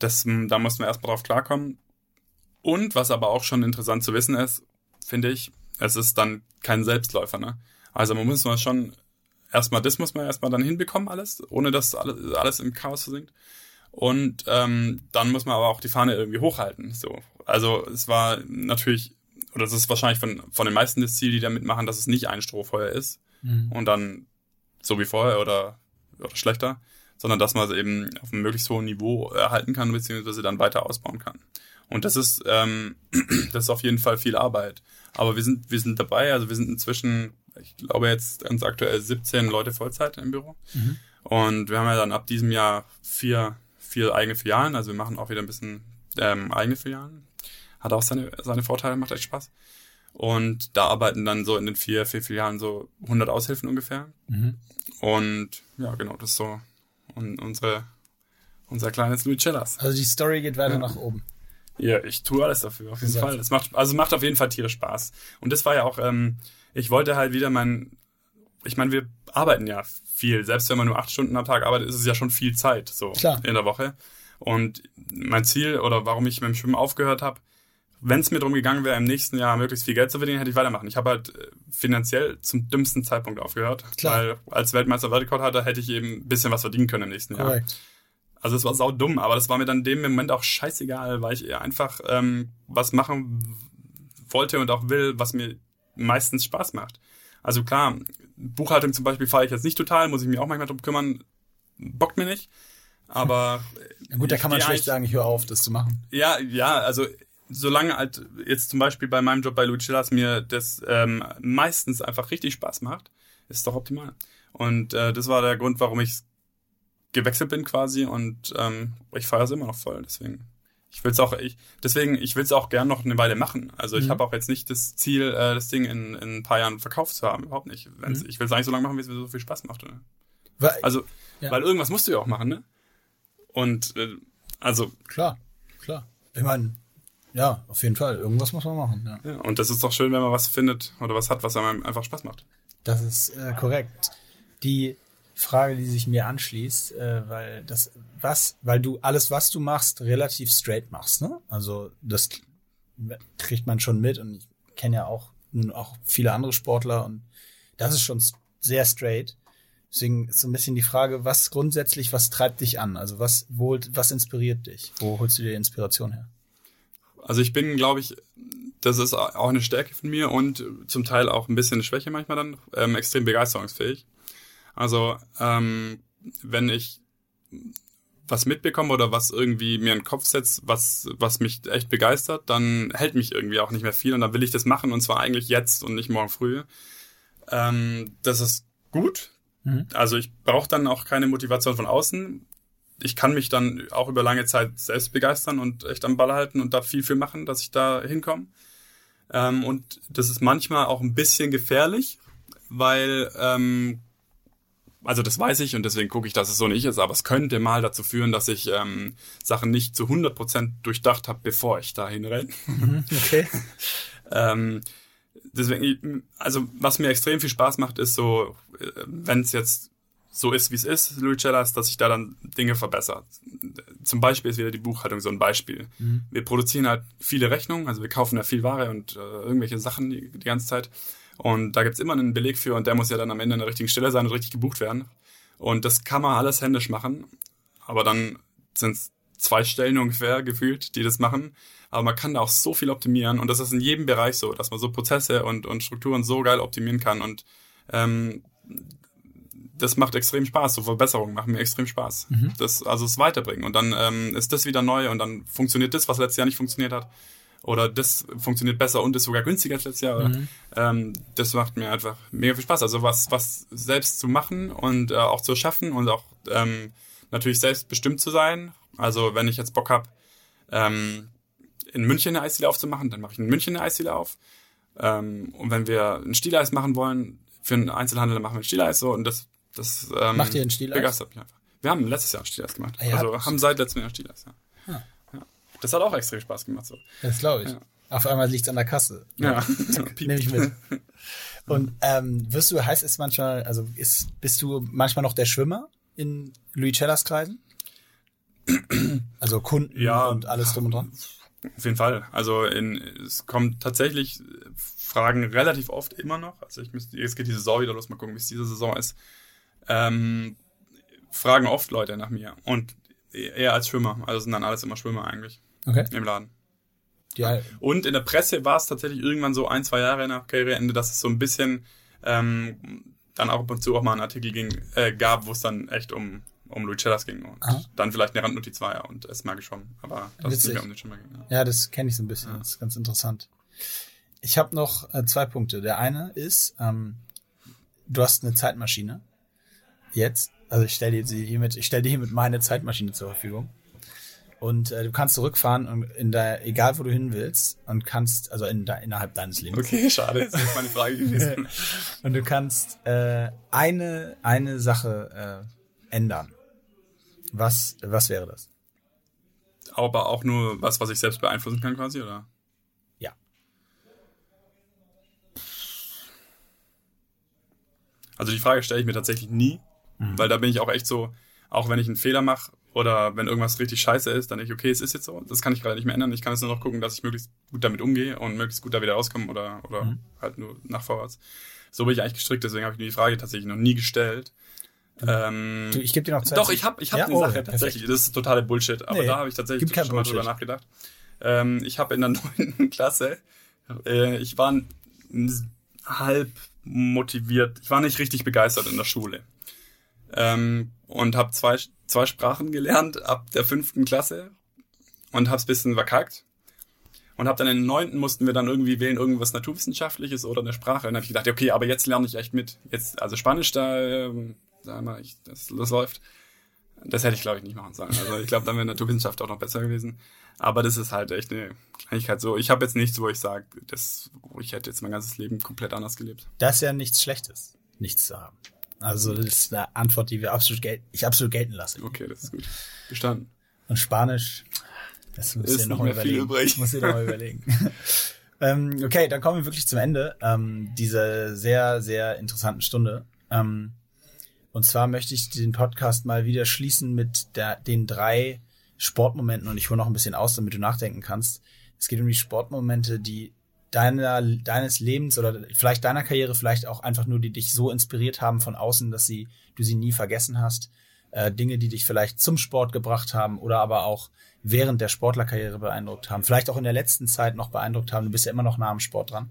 Das, da mussten wir erstmal drauf klarkommen. Und was aber auch schon interessant zu wissen ist, finde ich, es ist dann kein Selbstläufer. Ne? Also man muss mal schon erstmal, das muss man erstmal dann hinbekommen alles, ohne dass alles, alles im Chaos versinkt. Und ähm, dann muss man aber auch die Fahne irgendwie hochhalten. So. Also es war natürlich, oder das ist wahrscheinlich von, von den meisten das Ziel, die da mitmachen, dass es nicht ein Strohfeuer ist Mhm. und dann so wie vorher oder, oder schlechter, sondern dass man es eben auf einem möglichst hohen Niveau erhalten kann, beziehungsweise dann weiter ausbauen kann. Und das ist, ähm, das ist auf jeden Fall viel Arbeit. Aber wir sind, wir sind dabei, also wir sind inzwischen, ich glaube jetzt ganz aktuell 17 Leute Vollzeit im Büro. Mhm. Und wir haben ja dann ab diesem Jahr vier, vier eigene Filialen, also wir machen auch wieder ein bisschen ähm, eigene Filialen. Hat auch seine, seine Vorteile, macht echt Spaß. Und da arbeiten dann so in den vier, vier Filialen so 100 Aushilfen ungefähr. Mhm. Und ja, genau, das ist so und unsere, unser kleines Luicellas. Also die Story geht weiter Ja. nach oben. Ja, ich tue alles dafür, auf jeden. Fall. Es macht, also macht auf jeden Fall tierisch Spaß. Und das war ja auch, ähm, ich wollte halt wieder mein, ich meine, wir arbeiten ja viel. Selbst wenn man nur acht Stunden am Tag arbeitet, ist es ja schon viel Zeit, so Klar. in der Woche. Und mein Ziel oder warum ich mit dem Schwimmen aufgehört habe, wenn es mir darum gegangen wäre, im nächsten Jahr möglichst viel Geld zu verdienen, hätte ich weitermachen. Ich habe halt äh, finanziell zum dümmsten Zeitpunkt aufgehört. Klar. Weil als Weltmeister Weltrekord hatte, hätte ich eben ein bisschen was verdienen können im nächsten Jahr. Korrekt. Also es war sau dumm, aber das war mir dann in dem Moment auch scheißegal, weil ich eher einfach ähm, was machen wollte und auch will, was mir meistens Spaß macht. Also klar, Buchhaltung zum Beispiel fahre ich jetzt nicht total, muss ich mich auch manchmal drum kümmern, bockt mir nicht. Aber Ja, gut, da kann man schlecht sagen, ich höre auf, das zu machen. ja, ja, also solange halt jetzt zum Beispiel bei meinem Job bei Lucilas mir das ähm, meistens einfach richtig Spaß macht, ist doch optimal. Und äh, das war der Grund, warum ich gewechselt bin quasi und ähm, ich feiere es immer noch voll. Deswegen, ich will es auch, ich, deswegen, ich will es auch gern noch eine Weile machen. Also ich Mhm. habe auch jetzt nicht das Ziel, äh, das Ding in, in ein paar Jahren verkauft zu haben, überhaupt nicht. Mhm. Ich will es eigentlich so lange machen, wie es mir so viel Spaß macht. Oder? Weil, Also, Ja. weil irgendwas musst du ja auch machen, ne? Und äh, also klar, klar. Ich meine, ja, auf jeden Fall. Irgendwas muss man machen. Ja. Ja, und das ist doch schön, wenn man was findet oder was hat, was einem einfach Spaß macht. Das ist äh, korrekt. Die Frage, die sich mir anschließt, äh, weil das was, weil du alles, was du machst, relativ straight machst, ne? Also das kriegt man schon mit und ich kenne ja auch nun auch viele andere Sportler und das ist schon sehr straight. Deswegen ist so ein bisschen die Frage, was grundsätzlich, was treibt dich an? Also was, wo, was inspiriert dich? Wo holst du dir Inspiration her? Also ich bin, glaube ich, das ist auch eine Stärke von mir und zum Teil auch ein bisschen eine Schwäche manchmal dann, ähm, extrem begeisterungsfähig. Also ähm, wenn ich was mitbekomme oder was irgendwie mir in den Kopf setzt, was, was mich echt begeistert, dann hält mich irgendwie auch nicht mehr viel und dann will ich das machen und zwar eigentlich jetzt und nicht morgen früh. Ähm, das ist gut, Mhm. Also ich brauche dann auch keine Motivation von außen. Ich kann mich dann auch über lange Zeit selbst begeistern und echt am Ball halten und da viel, viel machen, dass ich da hinkomme. Ähm, und das ist manchmal auch ein bisschen gefährlich, weil, ähm, also das weiß ich und deswegen gucke ich, dass es so nicht ist, aber es könnte mal dazu führen, dass ich ähm, Sachen nicht zu 100% durchdacht habe, bevor ich dahin renne. Mhm, okay. ähm, deswegen, also was mir extrem viel Spaß macht, ist so, äh, wenn es jetzt so ist, wie es ist, Luicellas, dass sich da dann Dinge verbessert. Zum Beispiel ist wieder die Buchhaltung so ein Beispiel. Mhm. Wir produzieren halt viele Rechnungen, also wir kaufen ja viel Ware und äh, irgendwelche Sachen die, die ganze Zeit. Und da gibt's immer einen Beleg für und der muss ja dann am Ende an der richtigen Stelle sein und richtig gebucht werden. Und das kann man alles händisch machen, aber dann sind zwei Stellen ungefähr gefühlt, die das machen. Aber man kann da auch so viel optimieren und das ist in jedem Bereich so, dass man so Prozesse und, und Strukturen so geil optimieren kann und ähm, das macht extrem Spaß. So Verbesserungen machen mir extrem Spaß. Mhm. Das, also es weiterbringen. Und dann ähm, ist das wieder neu und dann funktioniert das, was letztes Jahr nicht funktioniert hat. Oder das funktioniert besser und ist sogar günstiger als letztes Jahr. Mhm. Ähm, das macht mir einfach mega viel Spaß. Also was, was selbst zu machen und äh, auch zu schaffen und auch ähm, natürlich selbstbestimmt zu sein. Also wenn ich jetzt Bock habe, ähm, in München eine Eisdiele aufzumachen, dann mache ich in München eine Eisdiele auf. Ähm, und wenn wir ein Stieleis machen wollen, für einen Einzelhandel, dann machen wir ein Stieleis so und das das ähm, Macht ihr ein Stieleis? Begeistert mich einfach. Wir haben letztes Jahr ein Stieleis gemacht. Ah, ja, also haben seit letztem Jahr ein Stieleis, ja. Ah. Das hat auch extrem Spaß gemacht. So. Das glaube ich. Ja. Auf einmal liegt es an der Kasse. Ja. Nehme ich mit. Und ähm, wirst du, heißt es manchmal, also ist, bist du manchmal noch der Schwimmer in Louis Cellas Kreisen? Also Kunden ja, und alles drum und dran? Auf jeden Fall. Also in, es kommt tatsächlich Fragen relativ oft immer noch. Also ich müsste, jetzt geht die Saison wieder los, mal gucken, wie es diese Saison ist ähm, fragen oft Leute nach mir. Und eher als Schwimmer. Also sind dann alles immer Schwimmer eigentlich. Okay. Im Laden. Ja. Und in der Presse war es tatsächlich irgendwann so ein, zwei Jahre nach Karriereende, dass es so ein bisschen ähm, dann auch ab und zu auch mal einen Artikel ging, äh, gab, wo es dann echt um, um Lucellas ging. Und Aha. dann vielleicht eine Randnotiz war ja und es mal geschwommen. Aber das ist nicht um den Schwimmer ging. Ja, ja das kenne ich so ein bisschen. Ja. Das ist ganz interessant. Ich habe noch äh, zwei Punkte. Der eine ist, ähm, du hast eine Zeitmaschine jetzt. Also ich stelle dir hiermit, ich stelle dir hiermit meine Zeitmaschine zur Verfügung. Und äh, du kannst zurückfahren und in der, egal wo du hin willst, und kannst, also in, da, innerhalb deines Lebens. Okay, schade, das ist meine Frage gewesen. und du kannst äh, eine, eine Sache äh, ändern. Was, was wäre das? Aber auch nur was, was ich selbst beeinflussen kann, quasi, oder? Ja. Also die Frage stelle ich mir tatsächlich nie. Mhm. Weil da bin ich auch echt so, auch wenn ich einen Fehler mache oder wenn irgendwas richtig scheiße ist, dann denke ich, okay, es ist jetzt so, das kann ich gerade nicht mehr ändern. Ich kann jetzt nur noch gucken, dass ich möglichst gut damit umgehe und möglichst gut da wieder rauskomme oder, oder mhm. halt nur nach vorwärts. So bin ich eigentlich gestrickt, deswegen habe ich mir die Frage tatsächlich noch nie gestellt. Ähm, du, ich gebe dir noch Zeit. Doch, ich habe ich hab ja? eine oh, Sache tatsächlich. Das ist totale Bullshit, aber nee, da habe ich tatsächlich schon mal drüber nachgedacht. Ähm, ich habe in der neunten Klasse, äh, ich war halb motiviert, ich war nicht richtig begeistert in der Schule ähm, und habe zwei, zwei Sprachen gelernt ab der fünften Klasse und hab's bisschen verkackt. Und hab dann in den neunten mussten wir dann irgendwie wählen, irgendwas Naturwissenschaftliches oder eine Sprache. Und dann habe ich gedacht, okay, aber jetzt lerne ich echt mit. Jetzt, also Spanisch, da, ähm, da mal, ich, das, das läuft. Das hätte ich, glaube ich, nicht machen sollen. Also ich glaube, dann wäre Naturwissenschaft auch noch besser gewesen. Aber das ist halt echt eine Kleinigkeit so. Ich habe jetzt nichts, wo ich sage, das, ich hätte jetzt mein ganzes Leben komplett anders gelebt. Das ist ja nichts Schlechtes, nichts zu haben. Also das ist eine Antwort, die wir absolut gel ich absolut gelten lasse. Okay, das ist gut. Bestanden. Und Spanisch, das muss ist ihr noch mal überlegen. Übrig. Muss ihr noch mal überlegen. ähm, okay, dann kommen wir wirklich zum Ende ähm, dieser sehr, sehr interessanten Stunde. Ähm, und zwar möchte ich den Podcast mal wieder schließen mit der, den drei Sportmomenten und ich hole noch ein bisschen aus, damit du nachdenken kannst. Es geht um die Sportmomente, die deiner, deines Lebens oder vielleicht deiner Karriere, vielleicht auch einfach nur, die dich so inspiriert haben von außen, dass sie, du sie nie vergessen hast. Äh, Dinge, die dich vielleicht zum Sport gebracht haben oder aber auch während der Sportlerkarriere beeindruckt haben. Vielleicht auch in der letzten Zeit noch beeindruckt haben. Du bist ja immer noch nah am Sport dran.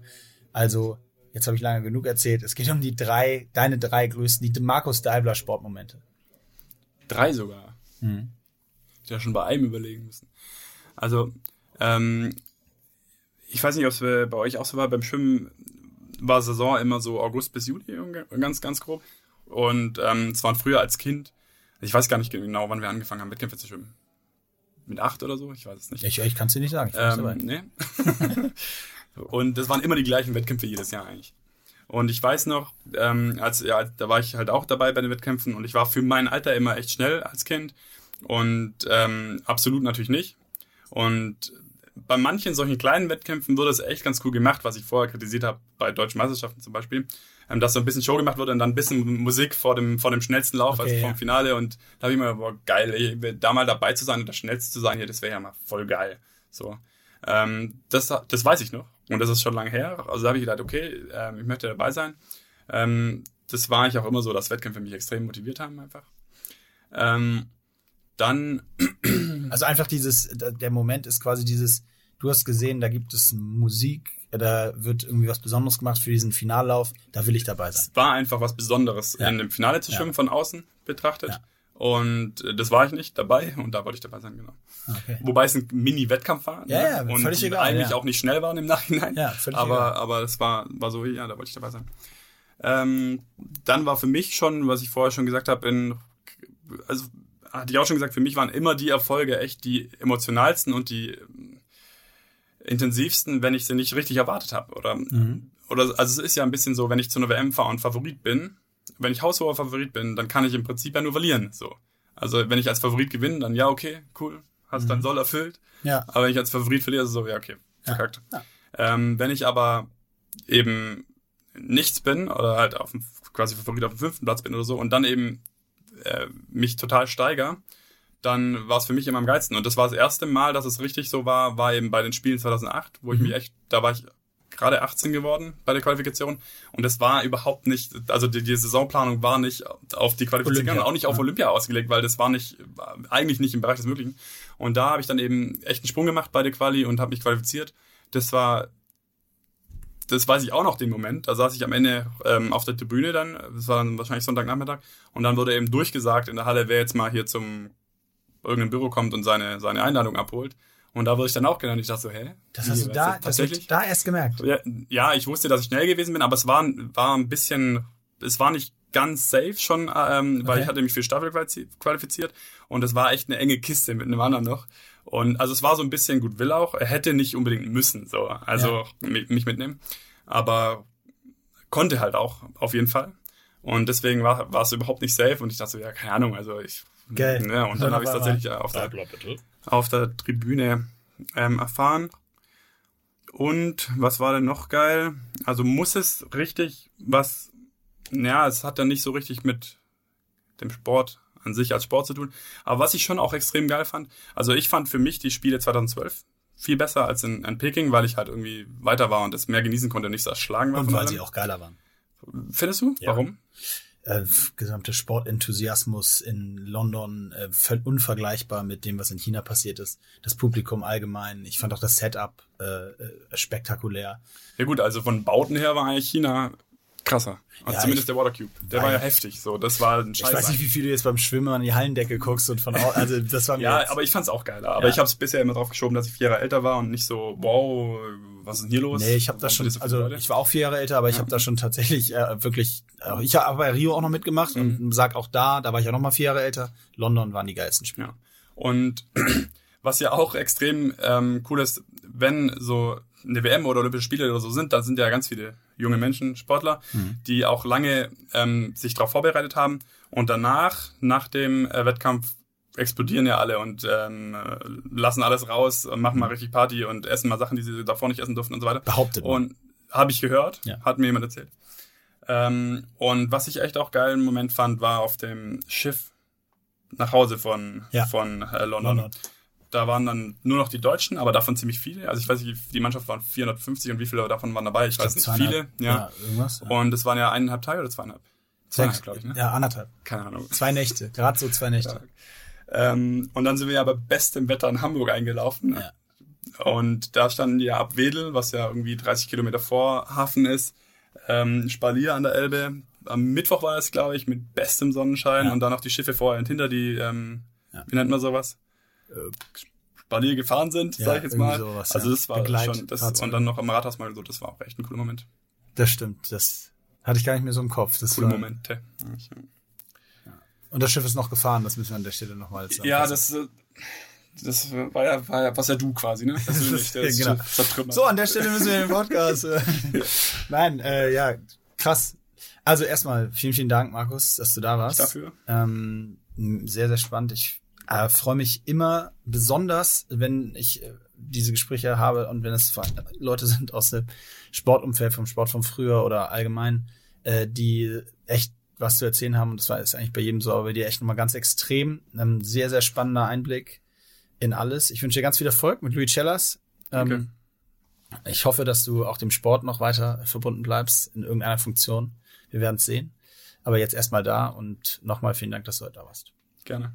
Also, jetzt habe ich lange genug erzählt. Es geht um die drei, deine drei größten, die Markus Daibler Sportmomente. Drei sogar. Mhm. Ich ja schon bei einem überlegen müssen. Also, ähm, ich weiß nicht, ob es bei euch auch so war, beim Schwimmen war Saison immer so August bis Juli, ganz, ganz grob. Und ähm, es waren früher als Kind, ich weiß gar nicht genau, wann wir angefangen haben, Wettkämpfe zu schwimmen. Mit acht oder so, ich weiß es nicht. Ich, ich kann es dir nicht sagen. Ich ähm, nee. und das waren immer die gleichen Wettkämpfe jedes Jahr eigentlich. Und ich weiß noch, ähm, als ja, da war ich halt auch dabei bei den Wettkämpfen und ich war für mein Alter immer echt schnell als Kind und ähm, absolut natürlich nicht. Und bei manchen solchen kleinen Wettkämpfen wurde es echt ganz cool gemacht, was ich vorher kritisiert habe, bei deutschen Meisterschaften zum Beispiel, ähm, dass so ein bisschen Show gemacht wurde und dann ein bisschen Musik vor dem, vor dem schnellsten Lauf, okay, also vom ja. Finale. Und da habe ich mir, boah, geil, ey, da mal dabei zu sein und das schnellste zu sein hier, das wäre ja mal voll geil. So. Ähm, das, das weiß ich noch. Und das ist schon lange her. Also da habe ich gedacht, okay, ähm, ich möchte dabei sein. Ähm, das war ich auch immer so, dass Wettkämpfe mich extrem motiviert haben einfach. Ähm, dann. Also einfach dieses, der Moment ist quasi dieses, du hast gesehen, da gibt es Musik, da wird irgendwie was Besonderes gemacht für diesen Finallauf, da will ich dabei sein. Es war einfach was Besonderes, ja. in dem Finale zu schwimmen, ja. von außen betrachtet. Ja. Und äh, das war ich nicht dabei und da wollte ich dabei sein, genau. Okay. Wobei es ein Mini-Wettkampf war. Ja, ja, und völlig egal. eigentlich ja. auch nicht schnell waren im Nachhinein. Ja, völlig aber, egal. aber es war, war so, ja, da wollte ich dabei sein. Ähm, dann war für mich schon, was ich vorher schon gesagt habe, in, also hatte ich auch schon gesagt, für mich waren immer die Erfolge echt die emotionalsten und die ähm, intensivsten, wenn ich sie nicht richtig erwartet habe. Oder, mhm. oder also es ist ja ein bisschen so, wenn ich zu einer WM fahre und Favorit bin, wenn ich haushoher Favorit bin, dann kann ich im Prinzip ja nur verlieren. So. Also wenn ich als Favorit gewinne, dann ja, okay, cool, hast mhm. dein Soll erfüllt. Ja. Aber wenn ich als Favorit verliere, ist es so, ja, okay, verkackt. Ja. Ähm, wenn ich aber eben nichts bin oder halt auf dem, quasi Favorit auf dem fünften Platz bin oder so und dann eben äh, mich total steiger, dann war es für mich immer am geilsten. Und das war das erste Mal, dass es richtig so war, war eben bei den Spielen 2008, wo ich mhm. mich echt, da war ich gerade 18 geworden bei der Qualifikation und das war überhaupt nicht, also die, die Saisonplanung war nicht auf die Qualifikation Olympia. und auch nicht auf Olympia ausgelegt, weil das war nicht, eigentlich nicht im Bereich des Möglichen. Und da habe ich dann eben echt einen Sprung gemacht bei der Quali und habe mich qualifiziert. Das war, das weiß ich auch noch den Moment. Da saß ich am Ende ähm, auf der Tribüne dann, das war dann wahrscheinlich Sonntagnachmittag und dann wurde eben durchgesagt in der Halle, wer jetzt mal hier zum irgendein Büro kommt und seine, seine Einladung abholt. Und da wurde ich dann auch genannt. Ich dachte so, hä? Das hast du da, du da erst gemerkt. Ja, ja, ich wusste, dass ich schnell gewesen bin, aber es war, war ein bisschen, es war nicht ganz safe schon, ähm, okay. weil ich hatte mich für Staffel qualifiziert und es war echt eine enge Kiste mit einem anderen noch. Und also es war so ein bisschen gut will auch. Er hätte nicht unbedingt müssen, so, also ja. mich mitnehmen. Aber konnte halt auch, auf jeden Fall. Und deswegen war, war es überhaupt nicht safe und ich dachte so, ja, keine Ahnung, also ich. Geil. Ja, und dann habe ich tatsächlich auf der, auf der Tribüne ähm, erfahren. Und was war denn noch geil? Also muss es richtig was, ja, es hat dann nicht so richtig mit dem Sport an sich als Sport zu tun. Aber was ich schon auch extrem geil fand, also ich fand für mich die Spiele 2012 viel besser als in, in Peking, weil ich halt irgendwie weiter war und es mehr genießen konnte, nicht so erschlagen war. Und weil sie auch geiler waren. Findest du? Ja. Warum? Äh, gesamte Sportenthusiasmus in London äh, völlig unvergleichbar mit dem, was in China passiert ist. Das Publikum allgemein. Ich fand auch das Setup äh, äh spektakulär. Ja gut, also von Bauten her war eigentlich China krasser. Also ja, zumindest der Watercube. Der war ja heftig. So, das war ein Scheiß. Ich weiß nicht, wie viel du jetzt beim Schwimmen an die Hallendecke guckst und von also das war mir Ja, aber ich fand's auch geiler. Aber ja. ich habe es bisher immer drauf geschoben, dass ich vier Jahre älter war und nicht so, wow, was ist denn hier los? Nee, ich habe da schon, so also Leute? ich war auch vier Jahre älter, aber ich ja. habe da schon tatsächlich äh, wirklich, äh, ich habe bei Rio auch noch mitgemacht mhm. und sag auch da, da war ich auch noch mal vier Jahre älter. London waren die geilsten Spiele. Ja. Und was ja auch extrem ähm, cool ist, wenn so eine WM oder Olympische Spiele oder so sind, da sind ja ganz viele junge Menschen, Sportler, mhm. die auch lange ähm, sich darauf vorbereitet haben und danach, nach dem äh, Wettkampf, explodieren ja alle und ähm, äh, lassen alles raus und machen mal mhm. richtig Party und essen mal Sachen, die sie davor nicht essen durften und so weiter. Behauptet. Und habe ich gehört, ja. hat mir jemand erzählt. Ähm, und was ich echt auch geil im Moment fand, war auf dem Schiff nach Hause von, ja. von äh, London. London da waren dann nur noch die Deutschen, aber davon ziemlich viele. Also ich weiß nicht, die Mannschaft waren 450 und wie viele davon waren dabei? Ich, ich weiß nicht, viele. Ja. ja irgendwas, ja. Und es waren ja eineinhalb Tage oder zweieinhalb? Zweieinhalb, glaube ich, ne? Ja, anderthalb. Keine Ahnung. Zwei Nächte, gerade so zwei Nächte. Ja. Ähm, und dann sind wir ja bei bestem Wetter in Hamburg eingelaufen. Ja. Und da standen die ja ab Wedel, was ja irgendwie 30 Kilometer vor Hafen ist, ähm, Spalier an der Elbe. Am Mittwoch war das, glaube ich, mit bestem Sonnenschein ja. und dann noch die Schiffe vorher und hinter, die, ähm, wie nennt man sowas? Äh, Spanier gefahren sind, ja, sag ich jetzt mal. Sowas, also das war Begleit schon, das, und dann noch am Rathaus mal so, das war auch echt ein cooler Moment. Das stimmt, das Hatte ich gar nicht mehr so im Kopf. Das Coole war, Momente. Und das Schiff ist noch gefahren, das müssen wir an der Stelle nochmal sagen. Ja, das, äh, das war ja, war ja, was ja du quasi, ne? Persönlich, der ja, genau. So, an der Stelle müssen wir den Podcast. Äh, Nein, äh, ja, krass. Also erstmal vielen, vielen Dank, Markus, dass du da warst. Ich dafür. Ähm, sehr, sehr spannend. Ich äh, freue mich immer besonders, wenn ich äh, diese Gespräche habe und wenn es Leute sind aus dem Sportumfeld, vom Sport von früher oder allgemein, äh, die echt was zu erzählen haben. Und das war ist eigentlich bei jedem so, aber bei dir echt nochmal ganz extrem. Ein sehr, sehr spannender Einblick in alles. Ich wünsche dir ganz viel Erfolg mit Louis Cellas. Ähm, Ich hoffe, dass du auch dem Sport noch weiter verbunden bleibst in irgendeiner Funktion. Wir werden es sehen. Aber jetzt erstmal da und nochmal vielen Dank, dass du heute da warst. Gerne.